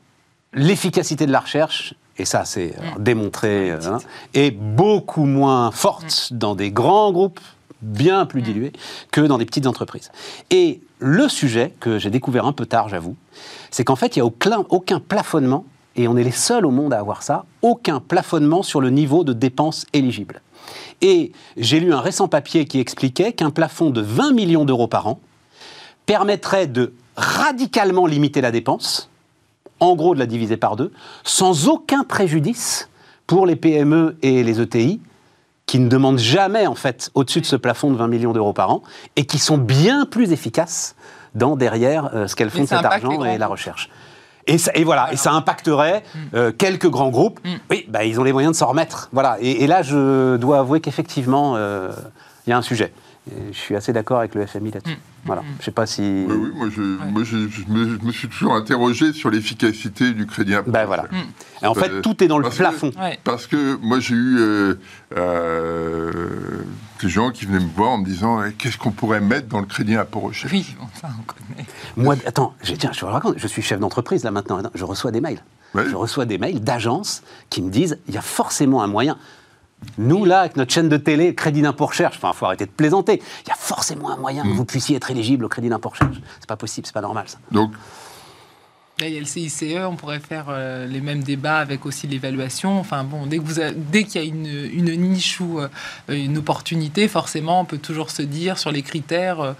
l'efficacité de la recherche, et ça c'est alors, démontré, euh, hein, est beaucoup moins forte dans des grands groupes bien plus dilués que dans des petites entreprises. Et le sujet que j'ai découvert un peu tard, j'avoue, c'est qu'en fait, il n'y a aucun, aucun plafonnement, et on est les seuls au monde à avoir ça, aucun plafonnement sur le niveau de dépenses éligibles. Et j'ai lu un récent papier qui expliquait qu'un plafond de 20 millions d'euros par an permettrait de radicalement limiter la dépense, en gros de la diviser par deux, sans aucun préjudice pour les PME et les ETI, qui ne demandent jamais, en fait, au-dessus de ce plafond de 20 millions d'euros par an, et qui sont bien plus efficaces dans derrière euh, ce qu'elles font de cet argent et la recherche. Et, ça- et voilà, et ça impacterait euh, quelques grands groupes. Mm. Oui, bah, ils ont les moyens de s'en remettre. Voilà. Et, et là, je dois avouer qu'effectivement, euh, il y a un sujet. Et je suis assez d'accord avec le FMI là-dessus. Mm. Voilà. Je sais pas si. Oui, oui, moi, je, moi, je, je me, je me suis toujours interrogé sur l'efficacité du crédit impôt. Ben voilà. Mm. Et en fait, Euh, tout est dans le parce que- plafond. Ouais. Parce que moi, j'ai eu euh, euh, des gens qui venaient me voir en me disant Eh, qu'est-ce qu'on pourrait mettre dans le crédit impôt recherche? Oui, ça, on connaît. Moi, attends, je, tiens, je vous raconte, je suis chef d'entreprise là maintenant, je reçois des mails. Ouais. Je reçois des mails d'agences qui me disent il y a forcément un moyen. Nous, là, avec notre chaîne de télé, crédit d'impôt recherche, enfin, il faut arrêter de plaisanter. Il y a forcément un moyen que vous puissiez être éligible au crédit d'impôt recherche. C'est pas possible, c'est pas normal, ça. Donc, Là, il y a le CICE, on pourrait faire euh, les mêmes débats avec aussi l'évaluation. Enfin bon, dès qu'il y a une, une niche ou euh, une opportunité, forcément, on peut toujours se dire sur les critères euh,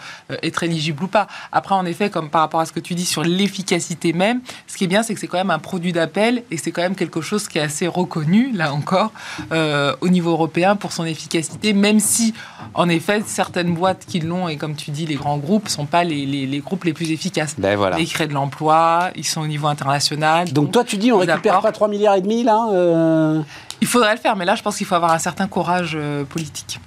être éligible ou pas. Après, en effet, comme par rapport à ce que tu dis sur l'efficacité même, ce qui est bien, c'est que c'est quand même un produit d'appel et c'est quand même quelque chose qui est assez reconnu, là encore, au niveau européen pour son efficacité, même si, en effet, certaines boîtes qui l'ont et comme tu dis, les grands groupes sont pas les, les- les groupes les plus efficaces. Ben voilà. Ils créent de l'emploi, ils sont au niveau international. Donc toi, tu dis, on récupère pas 3 milliards et demi, là euh Il faudrait le faire, mais là, je pense qu'il faut avoir un certain courage euh, politique.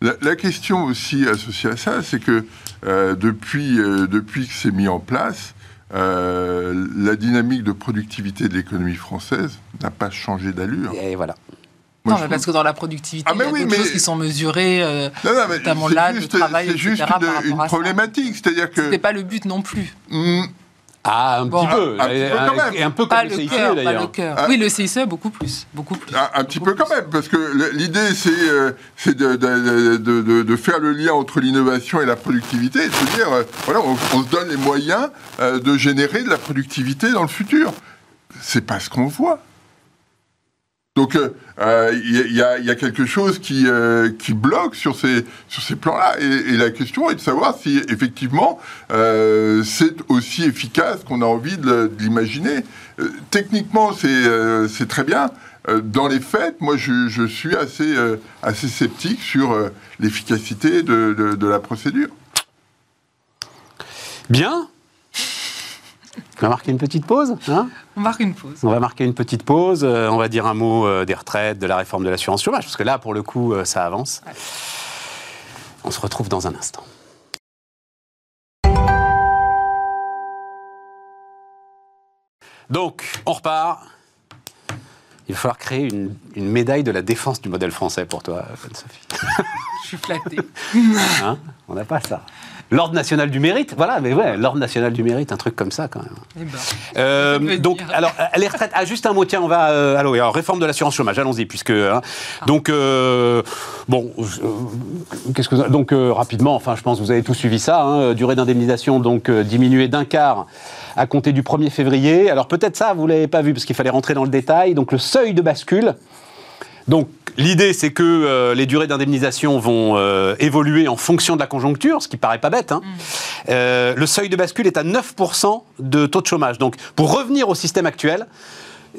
la, la question aussi associée à ça, c'est que euh, depuis, euh, depuis que c'est mis en place, euh, la dynamique de productivité de l'économie française n'a pas changé d'allure. Et voilà. Moi, non, mais parce que dans la productivité, Ah, il y mais a oui, d'autres mais- choses qui sont mesurées. euh, Non, non, mais notamment c'est l'âge, le juste, travail, c'est juste une, problématique. C'est-à-dire que. C'était pas le but non plus. Hmm, Ah, un Bon. petit peu. Un petit peu quand même. Et un peu Pas comme le le CICE, cœur, pas le d'ailleurs. cœur. Oui, le CICE, beaucoup plus. Beaucoup plus. Un, un petit peu quand plus. même, parce que l'idée, c'est euh, c'est de, de- de- de- de faire le lien entre l'innovation et la productivité, et de se dire, euh, voilà, on, on se donne les moyens euh, de générer de la productivité dans le futur. C'est pas ce qu'on voit. Donc il y, a quelque chose qui, qui bloque sur ces, plans-là. Et, la question est de savoir si effectivement c'est aussi efficace qu'on a envie de, l'imaginer. techniquement, c'est très bien. dans les faits, moi je, suis assez, sceptique sur l'efficacité de, de la procédure. Bien. On va marquer une petite pause hein? On marque une pause. On va marquer une petite pause. Euh, on va dire un mot euh, des retraites, de la réforme de l'assurance chômage, parce que là, pour le coup, euh, ça avance. On se retrouve dans un instant. Donc, on repart. Il va falloir créer une, médaille de la défense du modèle français pour toi, Sophie. Je suis flatté. Hein? On n'a pas ça. L'ordre national du mérite, voilà, mais ouais, l'ordre national du mérite, un truc comme ça quand même. Eh ben, euh, donc, alors, euh, les retraites, ah, juste un mot, tiens, on va, euh, alors, réforme de l'assurance chômage, allons-y, puisque, hein. ah. donc, bon, qu'est-ce que, donc, rapidement, enfin, je pense que vous avez tous suivi ça, hein, durée d'indemnisation, donc, diminuée d'un quart à compter du 1er février. Alors, peut-être ça, vous l'avez pas vu, parce qu'il fallait rentrer dans le détail, donc, le seuil de bascule, donc l'idée, c'est que euh, les durées d'indemnisation vont euh, évoluer en fonction de la conjoncture, ce qui paraît pas bête. Hein. Mm. Euh, le seuil de bascule est à 9% de taux de chômage. Donc pour revenir au système actuel,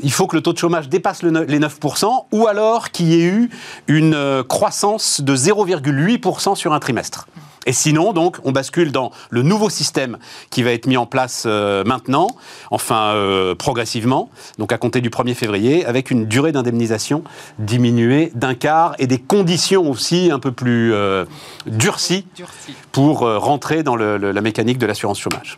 il faut que le taux de chômage dépasse les 9%, ou alors qu'il y ait eu une croissance de 0,8% sur un trimestre. Et sinon, donc, on bascule dans le nouveau système qui va être mis en place euh, maintenant, enfin euh, progressivement, donc à compter du 1er février, avec une durée d'indemnisation diminuée d'un quart et des conditions aussi un peu plus euh, durcies pour rentrer dans la mécanique de l'assurance chômage.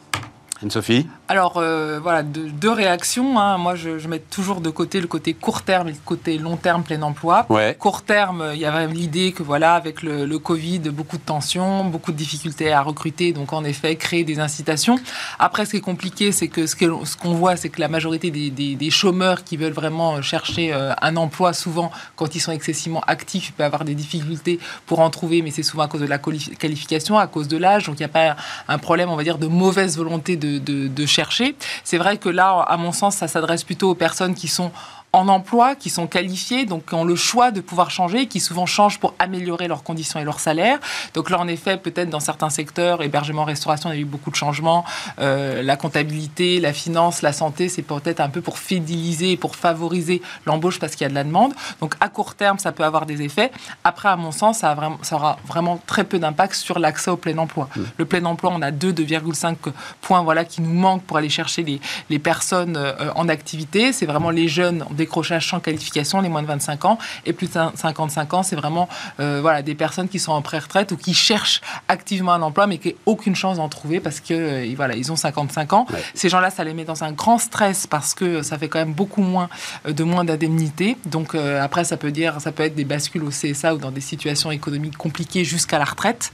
Anne-Sophie Alors, euh, voilà, deux, réactions. Hein. Moi, je, mets toujours de côté le côté court terme et le côté long terme plein emploi. Court terme, il y avait l'idée que, voilà, avec le, Covid, beaucoup de tensions, beaucoup de difficultés à recruter, donc en effet, créer des incitations. Après, ce qui est compliqué, c'est que ce qu'on ce voit, c'est que la majorité des, chômeurs qui veulent vraiment chercher euh, un emploi, souvent, quand ils sont excessivement actifs, ils peuvent avoir des difficultés pour en trouver, mais c'est souvent à cause de la qualification, à cause de l'âge. Donc, il n'y a pas un problème, on va dire, de mauvaise volonté de de, chercher. C'est vrai que là, à mon sens, ça s'adresse plutôt aux personnes qui sont en emploi, qui sont qualifiés, donc qui ont le choix de pouvoir changer, qui souvent changent pour améliorer leurs conditions et leurs salaires. Donc là, en effet, peut-être dans certains secteurs, hébergement, restauration, il y a eu beaucoup de changements. Euh, la comptabilité, la finance, la santé, c'est peut-être un peu pour fidéliser et pour favoriser l'embauche parce qu'il y a de la demande. Donc à court terme, ça peut avoir des effets. Après, à mon sens, ça, a vraiment, ça aura vraiment très peu d'impact sur l'accès au plein emploi. Mmh. Le plein emploi, on a 2, 2,5 points voilà, qui nous manquent pour aller chercher les, les personnes euh, en activité. C'est vraiment les jeunes décrochage sans qualification, les moins de 25 ans, et plus de 55 ans, c'est vraiment euh, voilà, des personnes qui sont en pré-retraite ou qui cherchent activement un emploi, mais qui n'ont aucune chance d'en trouver parce que euh, voilà, ils ont 55 ans. Ces gens-là, ça les met dans un grand stress parce que ça fait quand même beaucoup moins euh, de moins d'indemnités. Donc après, ça peut dire, ça peut être des bascules au CSA ou dans des situations économiques compliquées jusqu'à la retraite.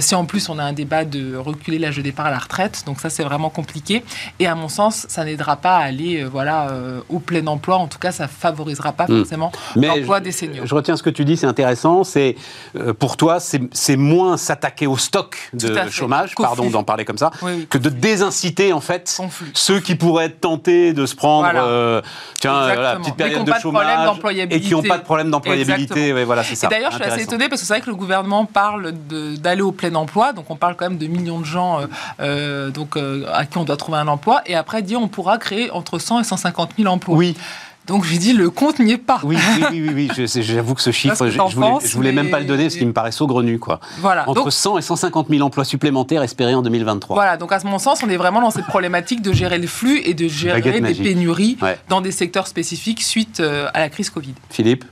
si en plus on a un débat de reculer l'âge de départ à la retraite, donc ça c'est vraiment compliqué. Et à mon sens, ça n'aidera pas à aller voilà au plein emploi, en tout cas ça favorisera pas hmm. forcément l'emploi des seniors. Je retiens ce que tu dis, c'est intéressant. C'est euh, pour toi, c'est moins s'attaquer au stock de chômage, pardon d'en parler comme ça, que de désinciter en fait ceux qui pourraient être tentés de se prendre, euh, tiens, la petite période de chômage et qui n'ont pas de problème d'employabilité. voilà, c'est ça. D'ailleurs, je suis assez étonnée parce que c'est vrai que le gouvernement parle d'aller au plein emploi, donc on parle quand même de millions de gens euh, donc à qui on doit trouver un emploi, et après dit on pourra créer entre 100 et 150 000 emplois. Oui. Donc j'ai dit le compte n'y est pas. Oui, oui, oui, oui, j'avoue que ce chiffre, je, voulais, voulais même pas le donner parce qu'il me paraît saugrenu. Quoi. Voilà. Entre 100 et 150 000 emplois supplémentaires espérés en 2023. Voilà, donc à mon sens, on est vraiment dans cette problématique de gérer le flux et de gérer des pénuries dans des secteurs spécifiques suite euh, à la crise Covid. Philippe?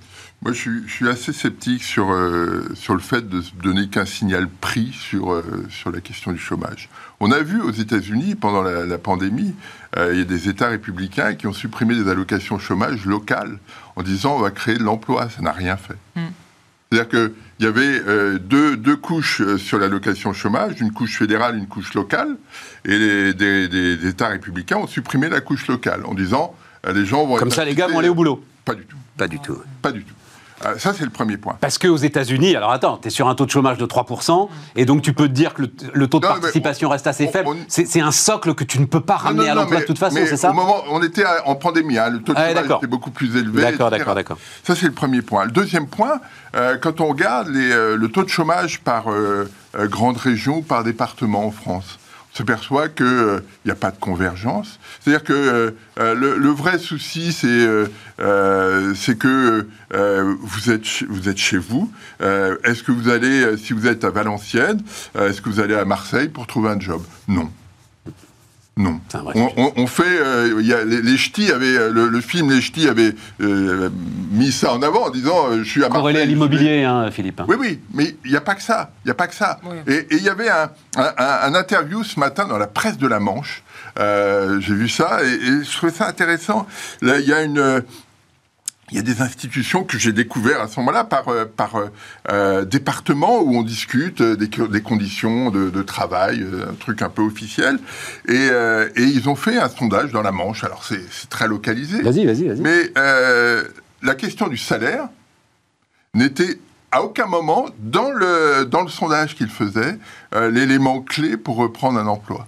Moi, je suis, assez sceptique sur, euh, sur le fait de donner qu'un signal prix sur, euh, sur la question du chômage. On a vu aux États-Unis, pendant la, pandémie, euh, il y a des États républicains qui ont supprimé des allocations chômage locales en disant on va créer de l'emploi. Ça n'a rien fait. Hmm. C'est-à-dire qu'il y avait deux, deux, couches sur l'allocation chômage, une couche fédérale, une couche locale, et les, des, des, États républicains ont supprimé la couche locale en disant les gens vont... Comme ça, les gars vont aller au boulot Pas du tout. Pas du tout. Pas du tout. Euh, ça, c'est le premier point. Parce qu'aux États-Unis, alors attends, tu es sur un taux de chômage de 3%, et donc tu peux te dire que le, le taux de Non, participation on- reste assez on- faible. C'est un socle que tu ne peux pas ramener non, à non, l'emploi de toute façon, c'est ça Au moment, on était à- en pandémie, hein, le taux de Ah, chômage était beaucoup plus élevé. D'accord, d'accord, d'accord. Ça, c'est le premier point. Le deuxième point, euh, quand on regarde les, euh, le taux de chômage par grande région ou par département en France, s'aperçoit qu'il n'y a pas de convergence. C'est-à-dire que euh, euh, le, vrai souci, c'est euh, euh, que euh, vous, êtes, vous êtes chez vous. Euh, est-ce que vous allez, euh, si vous êtes à Valenciennes, euh, est-ce que vous allez à Marseille pour trouver un job? Non. Non. C'est un vrai On, on- on fait. euh, il y a, les, les ch'tis avaient, euh, le, le film Les ch'tis avait euh, mis ça en avant en disant euh, Je suis à Corrélé à l'immobilier, hein, Philippe. oui, oui, mais il n'y a pas que ça. Il n'y a pas que ça. Oui. Et il y avait un, un- un- un interview ce matin dans la presse de la Manche. Euh, J'ai vu ça et, et je trouvais ça intéressant. Là, il y a une. Il y a des institutions que j'ai découvert à ce moment-là par, euh, par euh, euh, département où on discute des, co- des conditions de, de travail, un truc un peu officiel. Et, euh, et ils ont fait un sondage dans la Manche. Alors c'est très localisé. Vas-y, vas-y, vas-y. Mais euh, la question du salaire n'était à aucun moment dans le, dans le sondage qu'il faisait euh, l'élément clé pour reprendre un emploi.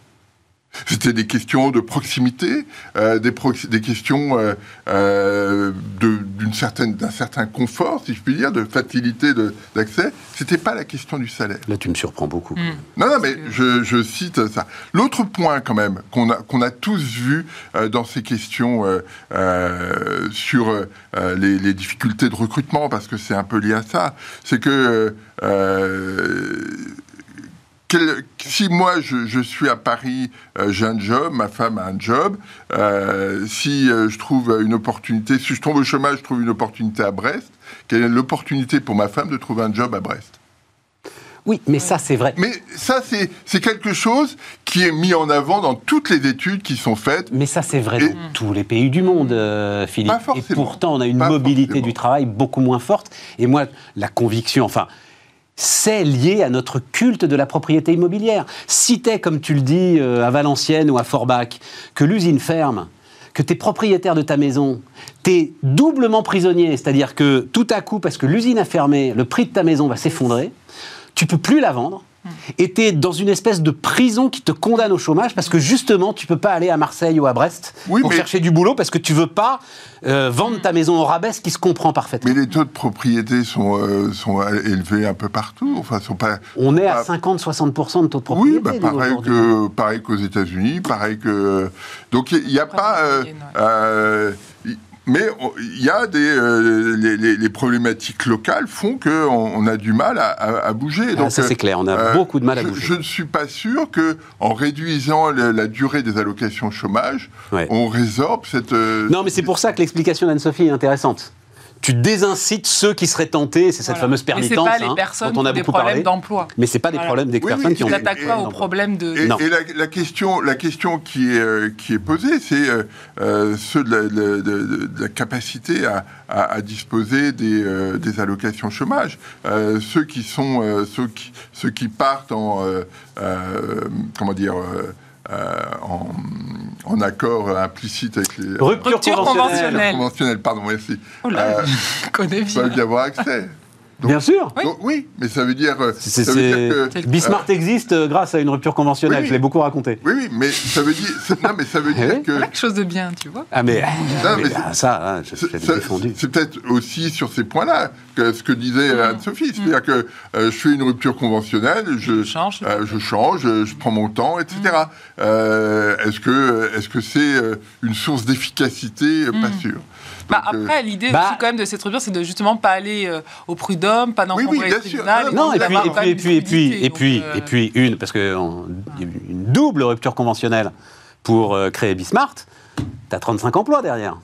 C'était des questions de proximité, euh, des, prox- des questions euh, euh, de- d'une certaine, d'un certain confort, si je puis dire, de facilité de- d'accès. C'était pas la question du salaire. Là, tu me surprends beaucoup. Mm. Non, non, mais je, je cite ça. L'autre point, quand même, qu'on a, qu'on a tous vu euh, dans ces questions euh, euh, sur euh, les, les difficultés de recrutement, parce que c'est un peu lié à ça, c'est que euh, quel- si moi je, je suis à Paris, euh, j'ai un job, ma femme a un job, euh, si euh, je trouve une opportunité, si je tombe au chômage, je trouve une opportunité à Brest, quelle est l'opportunité pour ma femme de trouver un job à Brest? Oui, mais ça, c'est vrai. mais ça, c'est quelque chose qui est mis en avant dans toutes les études qui sont faites. Mais ça, c'est vrai Et- dans tous les pays du monde, Philippe. Pas Et forcément. pourtant, on a une mobilité forcément. du travail beaucoup moins forte. Et moi, la conviction, enfin, c'est lié à notre culte de la propriété immobilière. Si t'es, comme tu le dis, euh, à Valenciennes ou à Forbach, que l'usine ferme, que tu es propriétaire de ta maison, tu es doublement prisonnier, c'est-à-dire que tout à coup, parce que l'usine a fermé, le prix de ta maison va s'effondrer, tu peux plus la vendre. Et tu es dans une espèce de prison qui te condamne au chômage parce que justement, tu peux pas aller à Marseille ou à Brest Oui, pour mais- chercher du boulot parce que tu veux pas euh, vendre ta maison au rabais, ce qui se comprend parfaitement. Mais les taux de propriété sont, euh, sont élevés un peu partout. Enfin, sont pas. On est à Ah. 50-60% de taux de propriété. Oui, bah, nous, pareil que pareil qu'aux États-Unis, pareil que. Donc il n'y a Après, pas. la euh, euh, mais il y a des euh, les, les- les problématiques locales font que on, a du mal à, à- à bouger. Ah, Donc ça, euh, c'est clair, on a Euh, beaucoup de mal à je, bouger. je ne suis pas sûr que, en réduisant la durée des allocations chômage, Ouais. on résorbe cette. euh, Non, mais c'est pour ça que l'explication d'Anne-Sophie est intéressante. Tu désincites ceux qui seraient tentés, c'est cette Voilà. fameuse Mais permittance c'est pas les hein, personnes dont on a beaucoup problèmes parlé. d'emploi. Mais c'est pas des Voilà. problèmes des Oui, personnes oui, qui ont et- pas aux problèmes de. Et, la, la question, la question qui est, euh, qui est posée, c'est euh, euh, ceux de la, de- de- de la capacité à, à- à disposer des, euh, des allocations chômage. Euh, ceux qui sont, euh, ceux qui, ceux qui partent en, euh, euh, comment dire, en, en accord implicite avec les Rupture, Rupture conventionnelle. conventionnelle. Pardon, merci. Oh là, Euh, je connais peuvent bien. y avoir accès. Donc- Bien sûr. Oui. Donc, oui, mais ça veut dire, euh, C'est- ça veut dire que Bismarck existe euh, grâce à une rupture conventionnelle, Oui, oui. je l'ai beaucoup raconté. oui, oui, mais ça veut dire, c'est- non, mais ça veut Eh dire oui. que Voilà quelque chose de bien, tu vois. Ah mais, Non, mais, mais ah, ça, hein, je, je C'est- l'ai ça- défendu. C'est peut-être aussi sur ces points-là que ce que disait Mm. Anne-Sophie. C'est-à-dire que euh, je fais une rupture conventionnelle, je, change. euh, je change, je, je prends mon temps, etc. Euh, est-ce que est-ce que c'est euh, une source d'efficacité? Euh, Pas Mm. sûr. Bah, Donc, euh, après, l'idée bah- aussi quand même de cette rupture, c'est de justement pas aller euh, au prud'homme, pas Oui, oui, d'encombrer bien le sûr. tribunal. Non, Non, et puis, et puis, et une puis, et puis, fluidité. et puis, Donc, euh, et puis une, parce qu'il y a eu une double rupture conventionnelle pour euh, créer Bismart, tu as 35 emplois derrière.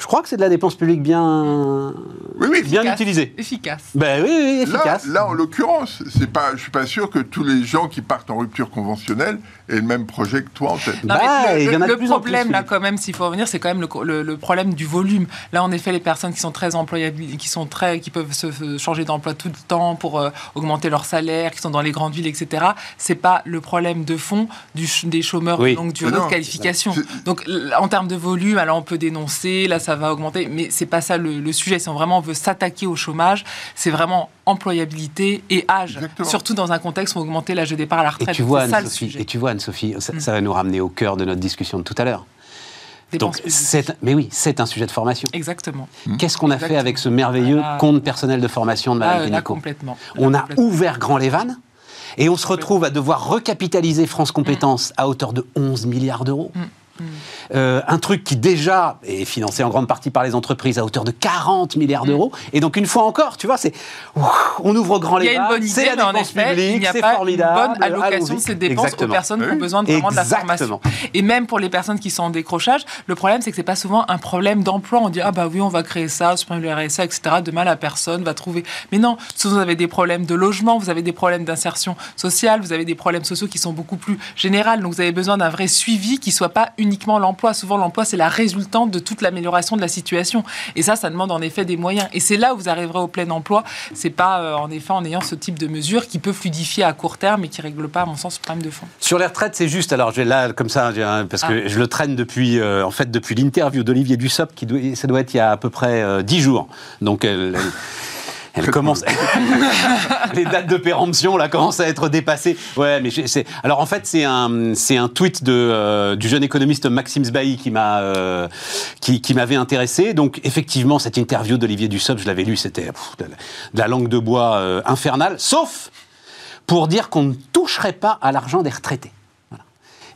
Je crois que c'est de la dépense publique bien, Oui, oui. bien efficace. utilisée. Efficace. Ben oui, efficace. là, en l'occurrence, c'est pas, je suis pas sûr que tous les gens qui partent en rupture conventionnelle aient le même projet que toi en tête. Non, Bah, a de le, le plus, problème, là, quand même, s'il faut revenir, c'est quand même le, le- le problème du volume. Là, en effet, les personnes qui sont très employables, qui sont très, qui peuvent se, changer d'emploi tout le temps pour euh, augmenter leur salaire, qui sont dans les grandes villes, etc. C'est pas le problème de fond du des chômeurs Oui. de longue durée non, de qualification. Donc, en termes de volume, alors on peut dénoncer, là, ça ça va augmenter, mais c'est pas ça le, le sujet. Si on vraiment veut s'attaquer au chômage, c'est vraiment employabilité et âge, Exactement. surtout dans un contexte où on augmentait l'âge de départ à la Et retraite. tu vois, Anne-Sophie, et tu vois, Anne-Sophie, ça, Mm. ça va nous ramener au cœur de notre discussion de tout à l'heure. Donc, mais oui, c'est un sujet de formation. Exactement. Qu'est-ce qu'on a fait avec ce merveilleux Ah, compte personnel de formation de Ah, Madame là, Pénicaud complètement. On Là, a complètement. ouvert grand les vannes et on se retrouve à devoir recapitaliser France Compétences à hauteur de 11 milliards d'euros. Mm, Euh, un truc qui déjà est financé en grande partie par les entreprises à hauteur de 40 milliards d'euros. Et donc une fois encore, tu vois, c'est on ouvre grand Mm. Il y les une bonne c'est idée, la dépense effet, il publique, n'y a c'est pas formidable. une bonne allocation de ces dépenses Exactement. aux personnes qui ont besoin de, vraiment de la formation. Et même pour les personnes qui sont en décrochage, le problème, c'est que c'est pas souvent un problème d'emploi. On dit, ah bah oui, on va créer ça, supprimer le RSA, etc. Demain, la personne va trouver. Mais non, souvent, vous avez des problèmes de logement, vous avez des problèmes d'insertion sociale, vous avez des problèmes sociaux qui sont beaucoup plus généraux. Donc, vous avez besoin d'un vrai suivi qui soit pas uniquement l'emploi. Souvent, l'emploi, c'est la résultante de toute l'amélioration de la situation. Et ça, ça demande en effet des moyens. Et c'est là où vous arriverez au plein emploi. C'est pas, euh, en effet, en ayant ce type de mesures qui peut fluidifier à court terme et qui règle pas, à mon sens, le problème de fond. Sur les retraites, c'est juste. Alors, je vais là, comme ça, parce que je le traîne depuis, euh, en fait, depuis l'interview d'Olivier Dussopt, qui doit, ça doit être il y a à peu près euh, 10 jours. Donc, elle, les dates de péremption là commencent à être dépassées. Ouais, mais. Alors en fait, c'est un, c'est un tweet de, euh, du jeune économiste Maxime Sbailly qui m'a, euh, qui, m'avait intéressé. Donc effectivement, cette interview d'Olivier Dussopt, je l'avais lu, c'était de, la- langue de bois euh, infernale. Sauf pour dire qu'on ne toucherait pas à l'argent des retraités.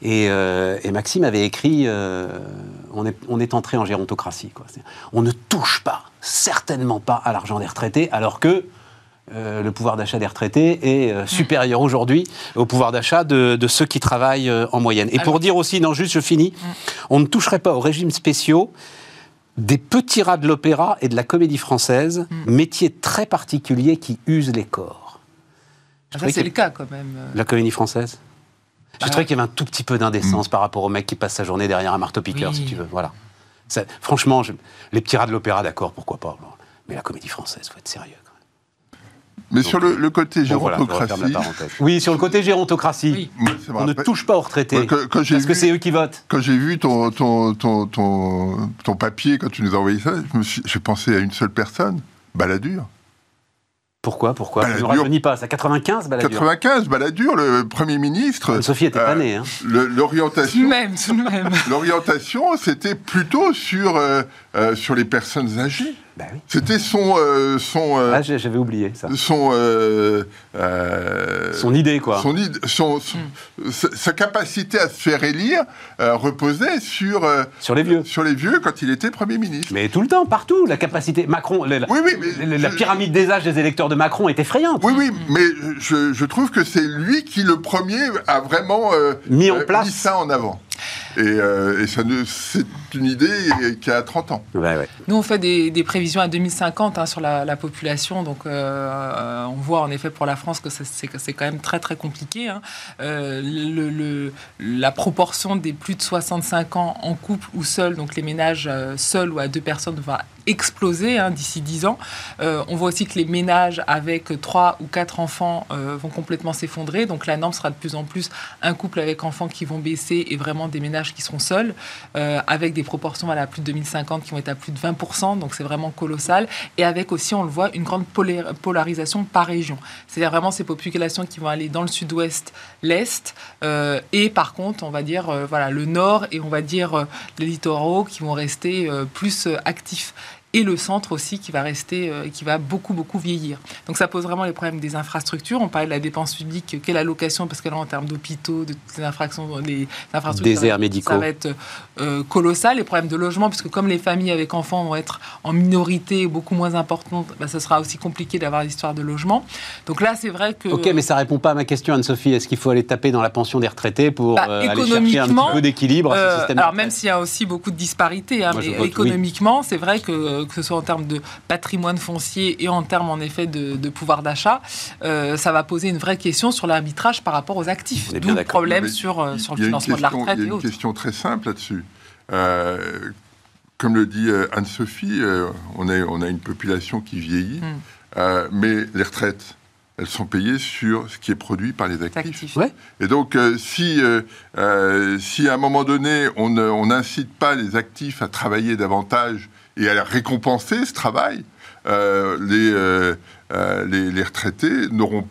Et, Maxime avait écrit on, est, entré en gérontocratie. On ne touche pas, certainement pas, à l'argent des retraités, alors que euh, le pouvoir d'achat des retraités est euh, supérieur aujourd'hui au pouvoir d'achat de, de ceux qui travaillent euh, en moyenne. Et pour dire aussi, non, juste je finis, on ne toucherait pas aux régimes spéciaux des petits rats de l'opéra et de la comédie française, métiers très particuliers qui usent les corps. Je Ça, trouvais c'est le cas quand même. la comédie française J'ai Ah. trouvé qu'il y avait un tout petit peu d'indécence par rapport au mec qui passe sa journée derrière un marteau-piqueur, Oui. si tu veux. Voilà. Ça- franchement, je- les petits rats de l'opéra, d'accord, pourquoi pas. bon. Mais la comédie française, faut être sérieux. Mais sur le, le côté. Bon, voilà, gérontocratie, oui, sur le côté gérontocratie, Oui. on ne touche pas aux retraités. J'ai parce que c'est eux qui votent. Quand j'ai vu ton, ton, ton, ton, ton papier, quand tu nous as envoyé ça, j'ai pensé à une seule personne, Balladur. Pourquoi Pourquoi Je ne rajeunis pas. C'est 95, Balladur. 95, Balladur, le Premier ministre. Sophie était pas Euh, née. Hein. L'orientation, même, tout de même. l'orientation, c'était plutôt sur, euh, euh, sur les personnes âgées. Bah oui. C'était son, euh, son, euh, Ah, j'avais oublié ça. son, Son idée, quoi. son son- son- sa, sa capacité à se faire élire reposait sur, Sur les vieux. sur les vieux quand il était Premier ministre. Mais tout le temps, partout, la capacité. Macron, la, Oui, oui, mais la- pyramide des âges des électeurs de Macron est effrayante. Oui, oui, mais je, je trouve que c'est lui qui, le premier, a vraiment Mis en place. mis ça en avant. Et, euh, et ça ne- c'est une idée qui a 30 ans. Ouais, ouais. Nous, on fait des, des prévisions à 2050 hein, sur la, la population. Donc, euh, on voit en effet pour la France que c'est que c'est quand même très, très compliqué. hein. Euh, le, le- la proportion des plus de 65 ans en couple ou seul, donc les ménages euh, seuls ou à deux personnes, va exploser hein, d'ici 10 ans. Euh, on voit aussi que les ménages avec 3 ou 4 enfants euh, vont complètement s'effondrer. Donc, la norme sera de plus en plus un couple avec enfants qui vont baisser et vraiment des ménages qui seront seuls, euh, avec des proportions à plus de 2050 qui vont être à plus de 20%, donc c'est vraiment colossal, et avec aussi, on le voit, une grande polar- polarisation par région. C'est-à-dire vraiment ces populations qui vont aller dans le sud-ouest, l'est, et par contre, on va dire, voilà, le nord, et on va dire les littoraux qui vont rester plus actifs et le centre aussi qui va rester, euh, qui va beaucoup, beaucoup vieillir. Donc ça pose vraiment les problèmes des infrastructures. On parlait de la dépense publique, quelle allocation, parce que là, en termes d'hôpitaux, de toutes les infractions, les infrastructures, Déserts ça va- médicaux. ça va être euh, colossal. Les problèmes de logement, puisque comme les familles avec enfants vont être en minorité beaucoup moins importantes, bah, ce sera aussi compliqué d'avoir l'histoire de logement. Donc là, c'est vrai que... Ok, mais ça répond pas à ma question, Anne-Sophie. Est-ce qu'il faut aller taper dans la pension des retraités pour Bah, euh, aller chercher un petit peu d'équilibre à ce Euh, alors même s'il y a aussi beaucoup de disparités, hein, Moi, je mais vote oui. économiquement, c'est vrai que que ce soit en termes de patrimoine foncier et en termes en effet de, de pouvoir d'achat, euh, ça va poser une vraie question sur l'arbitrage par rapport aux actifs. D'où le problème sur, euh, sur Il le y a une financement de la question- retraite Il y a une question très simple là-dessus. Euh, comme le dit Anne-Sophie, euh, on, a une population qui vieillit, Mm. euh, mais les retraites, elles sont payées sur ce qui est produit par les actifs. Actifs. Ouais. Et donc, euh, si, euh, euh, si à un moment donné, on n'incite pas les actifs à travailler davantage et à récompenser ce travail, euh, les, euh, euh, les, les retraités n'auront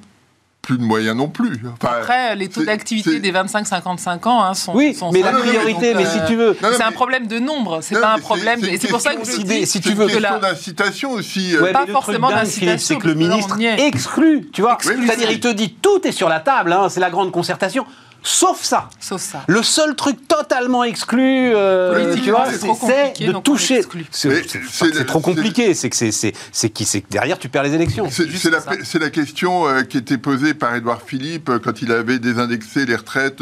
plus de moyens non plus. Enfin, Après, les taux d'activité des 25-55 ans hein, sont, Oui, sont mais la priorité, donc, mais si tu veux- c'est un problème de nombre, c'est pas un problème. c'est Et une c'est pour ça que je question dis, si tu c'est veux. une question que la- d'incitation aussi. Ouais, Pas mais le truc forcément d'incitation, c'est que le ministre exclut, tu vois. C'est-à-dire, il te dit tout est sur la table, hein, c'est la grande concertation, sauf ça. Sauf ça. Le seul truc totalement exclu, euh, Politiquement, tu vois, c'est de toucher. C'est trop compliqué, c'est que c'est c'est c'est qui c'est que derrière tu perds les élections. C'est la, question euh, qui était posée par Édouard Philippe euh, quand il avait désindexé les retraites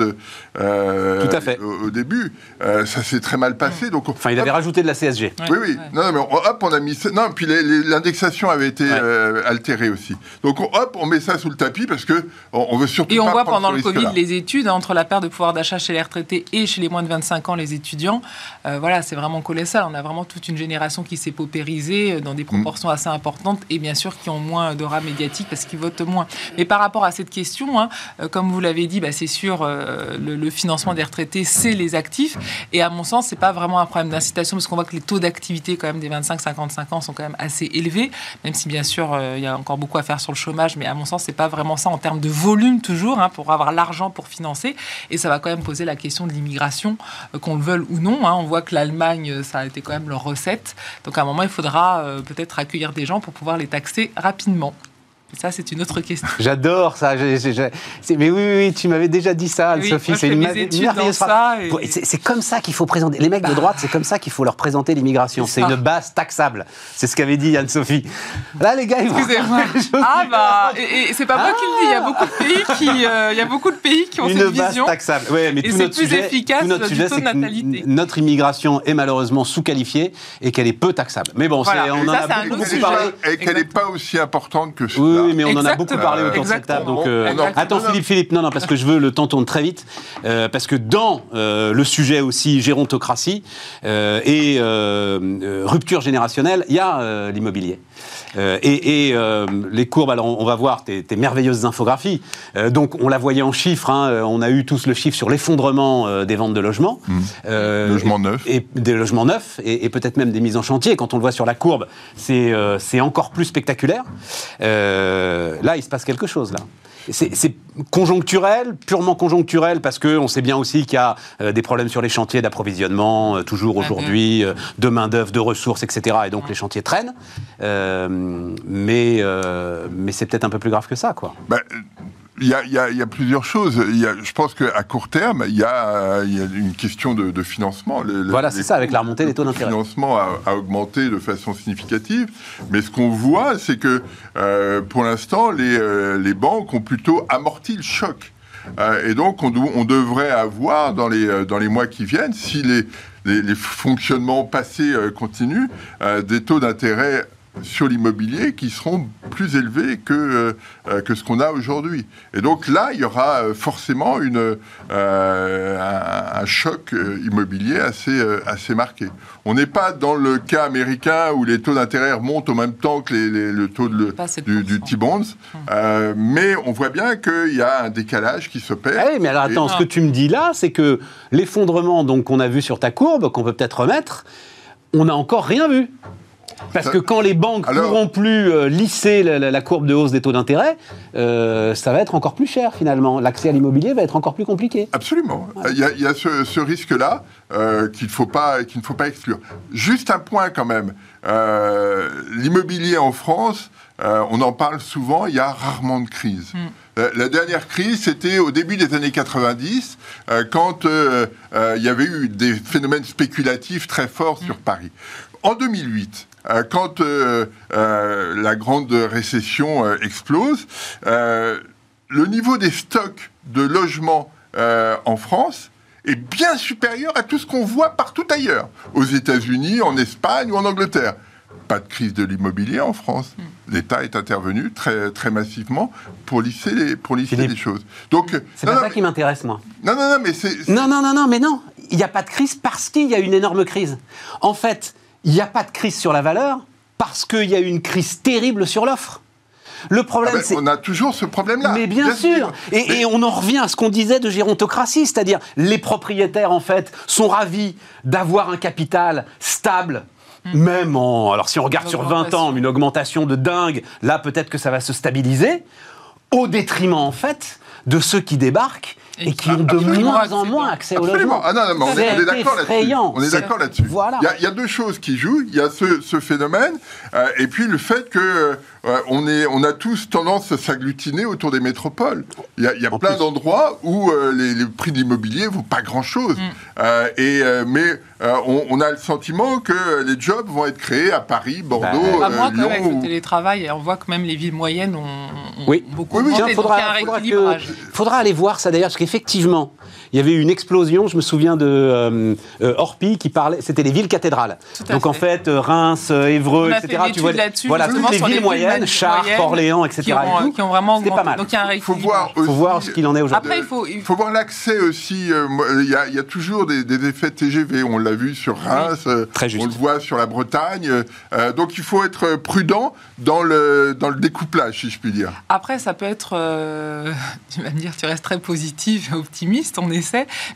euh, Tout à fait. Au, au début. Euh, ça s'est très mal passé. Donc, on- Enfin, il avait hop, rajouté de la CSG. Ouais, Oui, oui. ouais. Non, mais on- hop, on a mis ça. Non, puis l'indexation avait été Ouais. euh, altérée aussi. Donc, on- hop, on met ça sous le tapis parce que on, on veut surtout Et on pas voit pendant le Covid les études entre la perte de pouvoir d'achat chez les retraités et chez les moins de 25 ans, les étudiants. Euh, voilà, c'est vraiment colossal. On a vraiment toute une génération qui s'est paupérisée euh, dans des proportions assez importantes et bien sûr qui ont moins d'aura médiatique parce qu'ils votent moins. Mais par rapport à cette question, hein, euh, comme vous l'avez dit, bah, c'est sûr, euh, le, le financement des retraités, c'est les actifs. Et à mon sens, c'est pas vraiment un problème d'incitation parce qu'on voit que les taux d'activité quand même des 25-55 ans sont quand même assez élevés, même si bien sûr euh, il y a encore beaucoup à faire sur le chômage. Mais à mon sens, c'est pas vraiment ça en termes de volume toujours hein, pour avoir l'argent pour financer. Et ça va quand même poser la question de l'immigration, euh, qu'on le veuille ou non. hein. On voit que l'Allemagne, euh, ça a été quand même leur recette. Donc à un moment, il faudra euh, peut-être accueillir des gens pour pouvoir les taxer rapidement. Ça, c'est une autre question. J'adore ça. Mais oui, oui, oui, tu m'avais déjà dit ça, Oui, Sophie. C'est une ça et- C'est comme ça qu'il faut présenter. Les mecs de Bah. droite, c'est comme ça qu'il faut leur présenter l'immigration. C'est ça. une base taxable. C'est ce qu'avait dit Anne-Sophie. Là, les gars, ils vont. Excusez-moi. Ah bah, et, et c'est pas moi qui le dis. Il y a beaucoup de pays qui, euh, il y a beaucoup de pays qui ont une cette base vision. taxable. Ouais, mais Et tout c'est notre plus sujet, efficace tout notre du sujet, taux de natalité. notre immigration est malheureusement sous-qualifiée et qu'elle est peu taxable. Mais bon, on en Ça, a beaucoup, autre beaucoup sujet. parlé. Et qu'elle n'est pas aussi importante que cela. Oui, mais on en a beaucoup parlé autour de cette table. Donc, euh, attends, Philippe, Philippe, non, non, parce que je veux le temps tourne très vite, euh, parce que dans euh, le sujet aussi gérontocratie euh, et rupture générationnelle, il y a euh, l'immobilier. Euh, et et, euh, les courbes, alors on, va voir tes, tes merveilleuses infographies. Euh, donc on la voyait en chiffres, hein, on a eu tous le chiffre sur l'effondrement euh, des ventes de logements. Euh, Logements neufs. et des logements neufs et, et peut-être même des mises en chantier. Quand on le voit sur la courbe, c'est euh, c'est encore plus spectaculaire. Euh, là, il se passe quelque chose là. C'est conjoncturel, purement conjoncturel, parce qu'on sait bien aussi qu'il y a euh, des problèmes sur les chantiers d'approvisionnement, euh, toujours Ah aujourd'hui, euh, de main-d'œuvre, de ressources, etc. Et donc les chantiers traînent. Euh, mais euh, mais c'est peut-être un peu plus grave que ça, quoi. Ben, il y, a, il y a- il y a plusieurs choses. Il y a- je pense qu'à court terme, il y, a, il y a une question de, de financement. Le- le- Voilà, c'est ça, avec la remontée des taux Le d'intérêt. financement a, a augmenté de façon significative. Mais ce qu'on voit, c'est que euh, pour l'instant, les, euh, les banques ont plutôt amorti le choc. Euh, et donc, on, devrait avoir dans les, dans les mois qui viennent, si les, les, les fonctionnements passés continuent, des taux d'intérêt sur l'immobilier qui seront plus élevés que, euh, que ce qu'on a aujourd'hui. Et donc là, il y aura euh, forcément une, euh, un, un choc immobilier assez, euh, assez marqué. On n'est pas dans le cas américain où les taux d'intérêt remontent au même temps que les- les- le taux de, Pas 7%. du, du T-bonds, euh, mais on voit bien qu'il y a un décalage qui s'opère. Ah oui, mais alors attends, Et- ce que tu me dis là, c'est que l'effondrement donc qu'on a vu sur ta courbe, qu'on peut peut-être remettre, on n'a encore rien vu. Parce Ça- que quand les banques ne Alors- pourront plus euh, lisser la, la- la courbe de hausse des taux d'intérêt, euh, ça va être encore plus cher finalement. L'accès à l'immobilier va être encore plus compliqué. Absolument. Il y a, il y a ce, ce risque-là euh, qu'il faut pas, qu'il ne faut pas exclure. Juste un point quand même. Euh, L'immobilier en France, euh, on en parle souvent, il y a rarement de crise. Euh, La dernière crise, c'était au début des années 90, euh, quand euh, euh, il y avait eu des phénomènes spéculatifs très forts sur Paris. En 2008, euh, quand euh, euh, la grande récession euh, explose, euh, le niveau des stocks de logements euh, en France est bien supérieur à tout ce qu'on voit partout ailleurs, aux États-Unis, en Espagne ou en Angleterre. Pas de crise de l'immobilier en France. L'État est intervenu très, très massivement pour lisser les, pour lisser les choses. Donc, C'est pas non, ça qui m'intéresse moi. non, non, non, mais c'est. Non, non, non, non, mais non. Il n'y a pas de crise parce qu'il y a une énorme crise. En fait, il n'y a pas de crise sur la valeur parce qu'il y a une crise terrible sur l'offre. Le Ah problème, ben, c'est... on a toujours ce problème-là. Mais bien, sûr. Et, Mais- et on en revient à ce qu'on disait de gérontocratie, c'est-à-dire les propriétaires, en fait, sont ravis d'avoir un capital stable même en. Alors, si on regarde sur 20 ans, une augmentation de dingue, là, peut-être que ça va se stabiliser, au détriment, en fait, de ceux qui débarquent et, Et qui ont de moins en moins accès au Absolument. logement. Ah non, non, mais on est, on est d'accord là-dessus. effrayant. On est C'est- d'accord là-dessus. Voilà. Il y a- il y, a deux choses qui jouent. Il y a ce, ce phénomène euh, et puis le fait que euh, on, est, on a tous tendance à s'agglutiner autour des métropoles. Il y a, il y a plein d'endroits où euh, les, les prix de l'immobilier vaut pas grand-chose. Mm. Euh, et, euh, mais euh, on, on a le sentiment que les jobs vont être créés à Paris, Bordeaux, Bah, moi, euh, quand même, avec Lyon. le télétravail, on voit que même les villes moyennes ont, ont Oui. beaucoup Oui, oui, faudra, il faudra que- rééquilibrage. faudra aller voir ça d'ailleurs, parce qu'effectivement, il y avait eu une explosion. Je me souviens de euh, euh, Orpi qui parlait. C'était les villes cathédrales. Donc en fait. euh, Reims, euh, Évreux, On a etc. fait une Tu vois, voilà toutes les villes moyennes, Chartres, Orléans, etc. qui ont, et tout. qui ont vraiment augmenté. pas mal. Donc il y a un Il faut voir Faut aussi- voir ce qu'il en est aujourd'hui. Après, il faut, il Il faut voir l'accès aussi. euh, Il y, a, il y a toujours des, des effets TGV. On l'a vu sur Reims, Très juste. on le voit sur la Bretagne. euh, donc il faut être prudent dans le, dans le découplage, si je puis dire. Après, ça peut être, euh, tu vas me dire, tu restes très positif et optimiste, on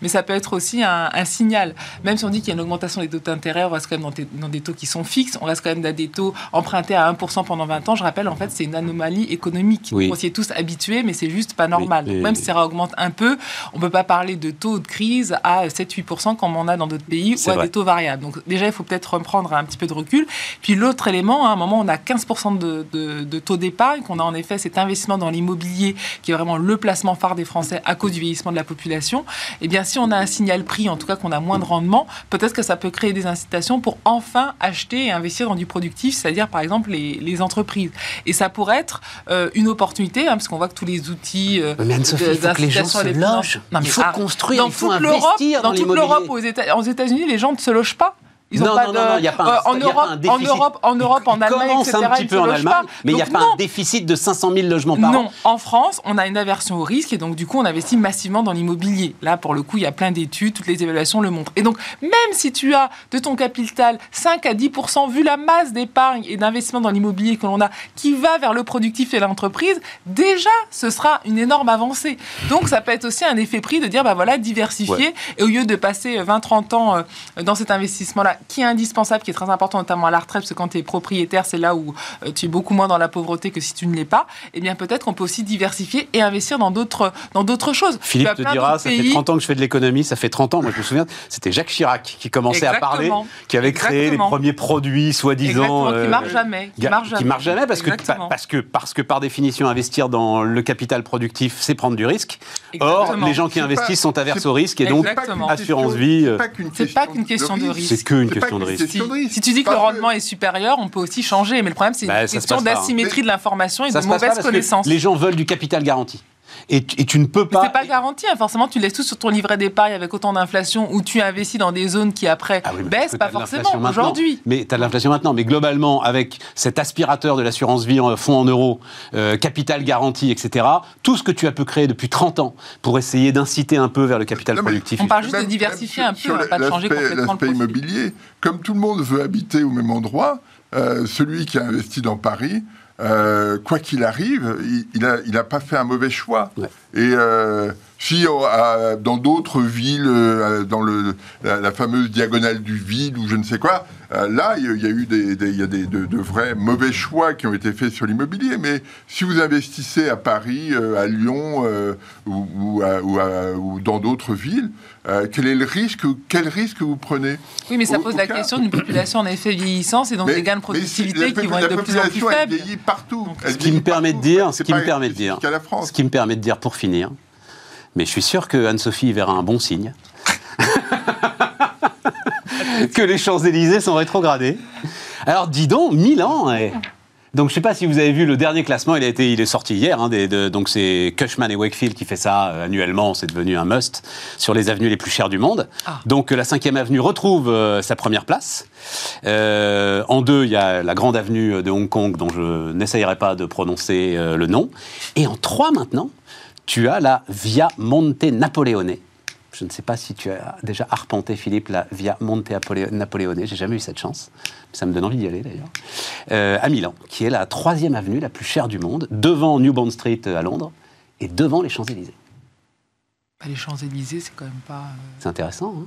mais ça peut être aussi un, un signal. Même si on dit qu'il y a une augmentation des taux d'intérêt, on reste quand même dans des, dans des taux qui sont fixes, on reste quand même dans des taux empruntés à 1% pendant 20 ans. Je rappelle, en fait, c'est une anomalie économique. Oui. On s'y est tous habitués, mais c'est juste pas normal. Oui, Donc, et- même si ça augmente un peu, on peut pas parler de taux de crise à 7-8% comme on a dans d'autres pays ou à vrai. des taux variables. Donc déjà, il faut peut-être reprendre un petit peu de recul. Puis l'autre élément, à un moment, on a 15% de, de- de taux d'épargne, qu'on a en effet cet investissement dans l'immobilier, qui est vraiment le placement phare des Français à cause du vieillissement de la population. Eh bien, si on a un signal prix, en tout cas qu'on a moins de rendement, peut-être que ça peut créer des incitations pour enfin acheter et investir dans du productif, c'est-à-dire par exemple les, les entreprises. Et ça pourrait être euh, une opportunité, hein, parce qu'on voit que tous les outils euh, Mais Anne-Sophie, de- il faut que les gens se logent. Non, mais il faut arrête. construire, dans il faut toute investir dans, dans toute l'Europe, aux États-Unis, les gens ne se logent pas. Ils ont Non, pas non, de, non, non, il y a pas un- euh, en y a pas Europe, un en déficit. Europe, en Europe, en Allemagne, commence etc. un petit peu en Allemagne, pas. mais il n'y a pas non, un déficit de 500 000 logements par an. non, en France, on a une aversion au risque et donc du coup, on investit massivement dans l'immobilier. Là, pour le coup, il y a plein d'études, toutes les évaluations le montrent. Et donc, même si tu as de ton capital 5 à 10% vu la masse d'épargne et d'investissement dans l'immobilier que l'on a, qui va vers le productif et l'entreprise, déjà, ce sera une énorme avancée. Donc, ça peut être aussi un effet prix de dire, bah voilà, diversifier et au lieu de passer 20-30 ans euh, dans cet investissement-là, qui est indispensable, qui est très important, notamment à la retraite, parce que quand tu es propriétaire, c'est là où euh, tu es beaucoup moins dans la pauvreté que si tu ne l'es pas, eh bien peut-être qu'on peut aussi diversifier et investir dans d'autres dans d'autres choses. Philippe te dira, ça fait pays- 30 ans que je fais de l'économie, ça fait 30 ans, moi je me souviens, c'était Jacques Chirac qui commençait à parler, qui avait créé les premiers produits, soi-disant... Exactement, qui euh, marchent jamais. Qui marchent jamais. marchent jamais parce que, parce, que, parce que par définition, investir dans le capital productif, c'est prendre du risque. Or, les gens qui investissent pas- sont averses au risque et donc assurance vie. euh, C'est pas qu'une question de risque. C'est Question de risque. Si tu dis que le rendement est supérieur, on peut aussi changer. Mais le problème, c'est Bah, une question hein. d'asymétrie de l'information et Ça de mauvaise connaissance. les gens veulent du capital garanti. Et, tu- et tu ne peux Mais pas. c'est pas garanti, hein. forcément, tu laisses tout sur ton livret d'épargne avec autant d'inflation où tu investis dans des zones qui après Ah oui, baissent, pas de forcément aujourd'hui. Mais tu as de l'inflation maintenant. Mais globalement, avec cet aspirateur de l'assurance vie en fonds en euros, euh, capital garanti, etc., tout ce que tu as pu créer depuis 30 ans pour essayer d'inciter un peu vers le capital Non, productif. On parle juste de diversifier un peu, on va pas l'aspect- changer complètement le L'aspect profil. immobilier, comme tout le monde veut habiter au même endroit, euh, celui qui a investi dans Paris, euh, quoi qu'il arrive, il- n'a il a pas fait un mauvais choix. Et euh, si euh, à- dans d'autres villes, euh, dans le, la, la fameuse diagonale du vide ou je ne sais quoi, euh, là, il y a- il y a eu des, des- il y a des, de, de vrais mauvais choix qui ont été faits sur l'immobilier. Mais si vous investissez à Paris, euh, à Lyon euh, ou, ou à- ou à- ou dans d'autres villes, euh, quel est le risque Quel risque vous prenez Oui, mais ça Au- pose au la cas- question d'une population en effet vieillissante et donc des gains de si- productivité qui vont être de plus en plus population, elle faibles. vieillit partout. Elle Ce qui me permet de dire, ce qui me permet de dire, ce qui me permet de dire pour finir, mais je suis sûr que Anne-Sophie verra un bon signe. que les Champs-Élysées sont rétrogradés. Alors dis donc, Milan eh. Donc je ne sais pas si vous avez vu le dernier classement, il, a été, il est sorti hier, hein, des- de- donc c'est Cushman et Wakefield qui fait ça euh, annuellement, c'est devenu un must sur les avenues les plus chères du monde. Ah. Donc euh, la 5e avenue retrouve euh, sa première place. Euh, en deux, il y a la grande avenue de Hong Kong dont je n'essayerai pas de prononcer le nom. Et en trois maintenant, tu as la Via Monte Napoleone. Je ne sais pas si tu as déjà arpenté, Philippe, la Via Monte Apole- Napoleone. J'ai jamais eu cette chance. Ça me donne envie d'y aller, d'ailleurs. Euh, à Milan, qui est la troisième avenue la plus chère du monde, devant New Bond Street euh, à Londres et devant les Champs-Élysées. Bah, les Champs-Élysées, c'est quand même pas. euh, C'est intéressant, hein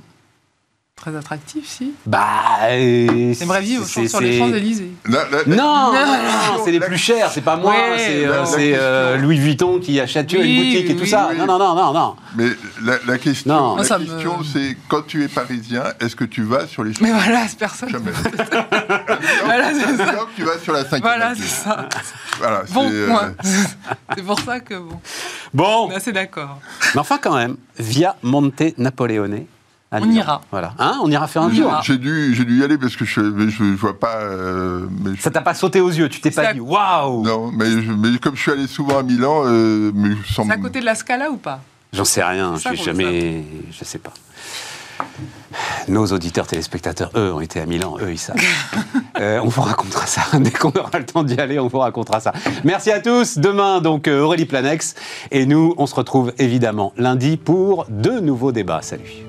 Très attractif, si. Bah. euh, J'aimerais vivre c'est- sur les Champs-Élysées. Non, non, Non, non, c'est les plus chers, c'est pas moi, Ouais, c'est euh, euh, Louis Vuitton qui achète vois, une Oui, boutique et tout oui, ça. oui. Non, non, non, non, non. Mais la, la question, la me- question c'est quand tu es parisien, est-ce que tu vas sur les Mais champs voilà, c'est personne. Jamais. Voilà, c'est ça. Donc, tu vas sur la 5 Voilà, c'est ça. Voilà, Bon c'est, euh. C'est pour ça que, bon, Bon, on est assez d'accord. mais enfin quand même, via Monte Napoleone. À On ira. Voilà. Hein, on ira faire un tour. J'ai dû, j'ai dû y aller parce que je, je, je vois pas. euh, mais je- Ça t'a pas sauté aux yeux, tu t'es pas dit waouh non, mais, je- mais comme je suis allé souvent à Milan, euh, mais je sens. C'est à côté de la Scala ou pas? J'en sais rien, qu'on jamais. Je sais pas. Nos auditeurs téléspectateurs, eux, ont été à Milan, eux, ils savent. Euh, on vous racontera ça. Dès qu'on aura le temps d'y aller, on vous racontera ça. Merci à tous. Demain, donc, euh, Aurélie Planex. Et nous, on se retrouve évidemment lundi pour de nouveaux débats. Salut.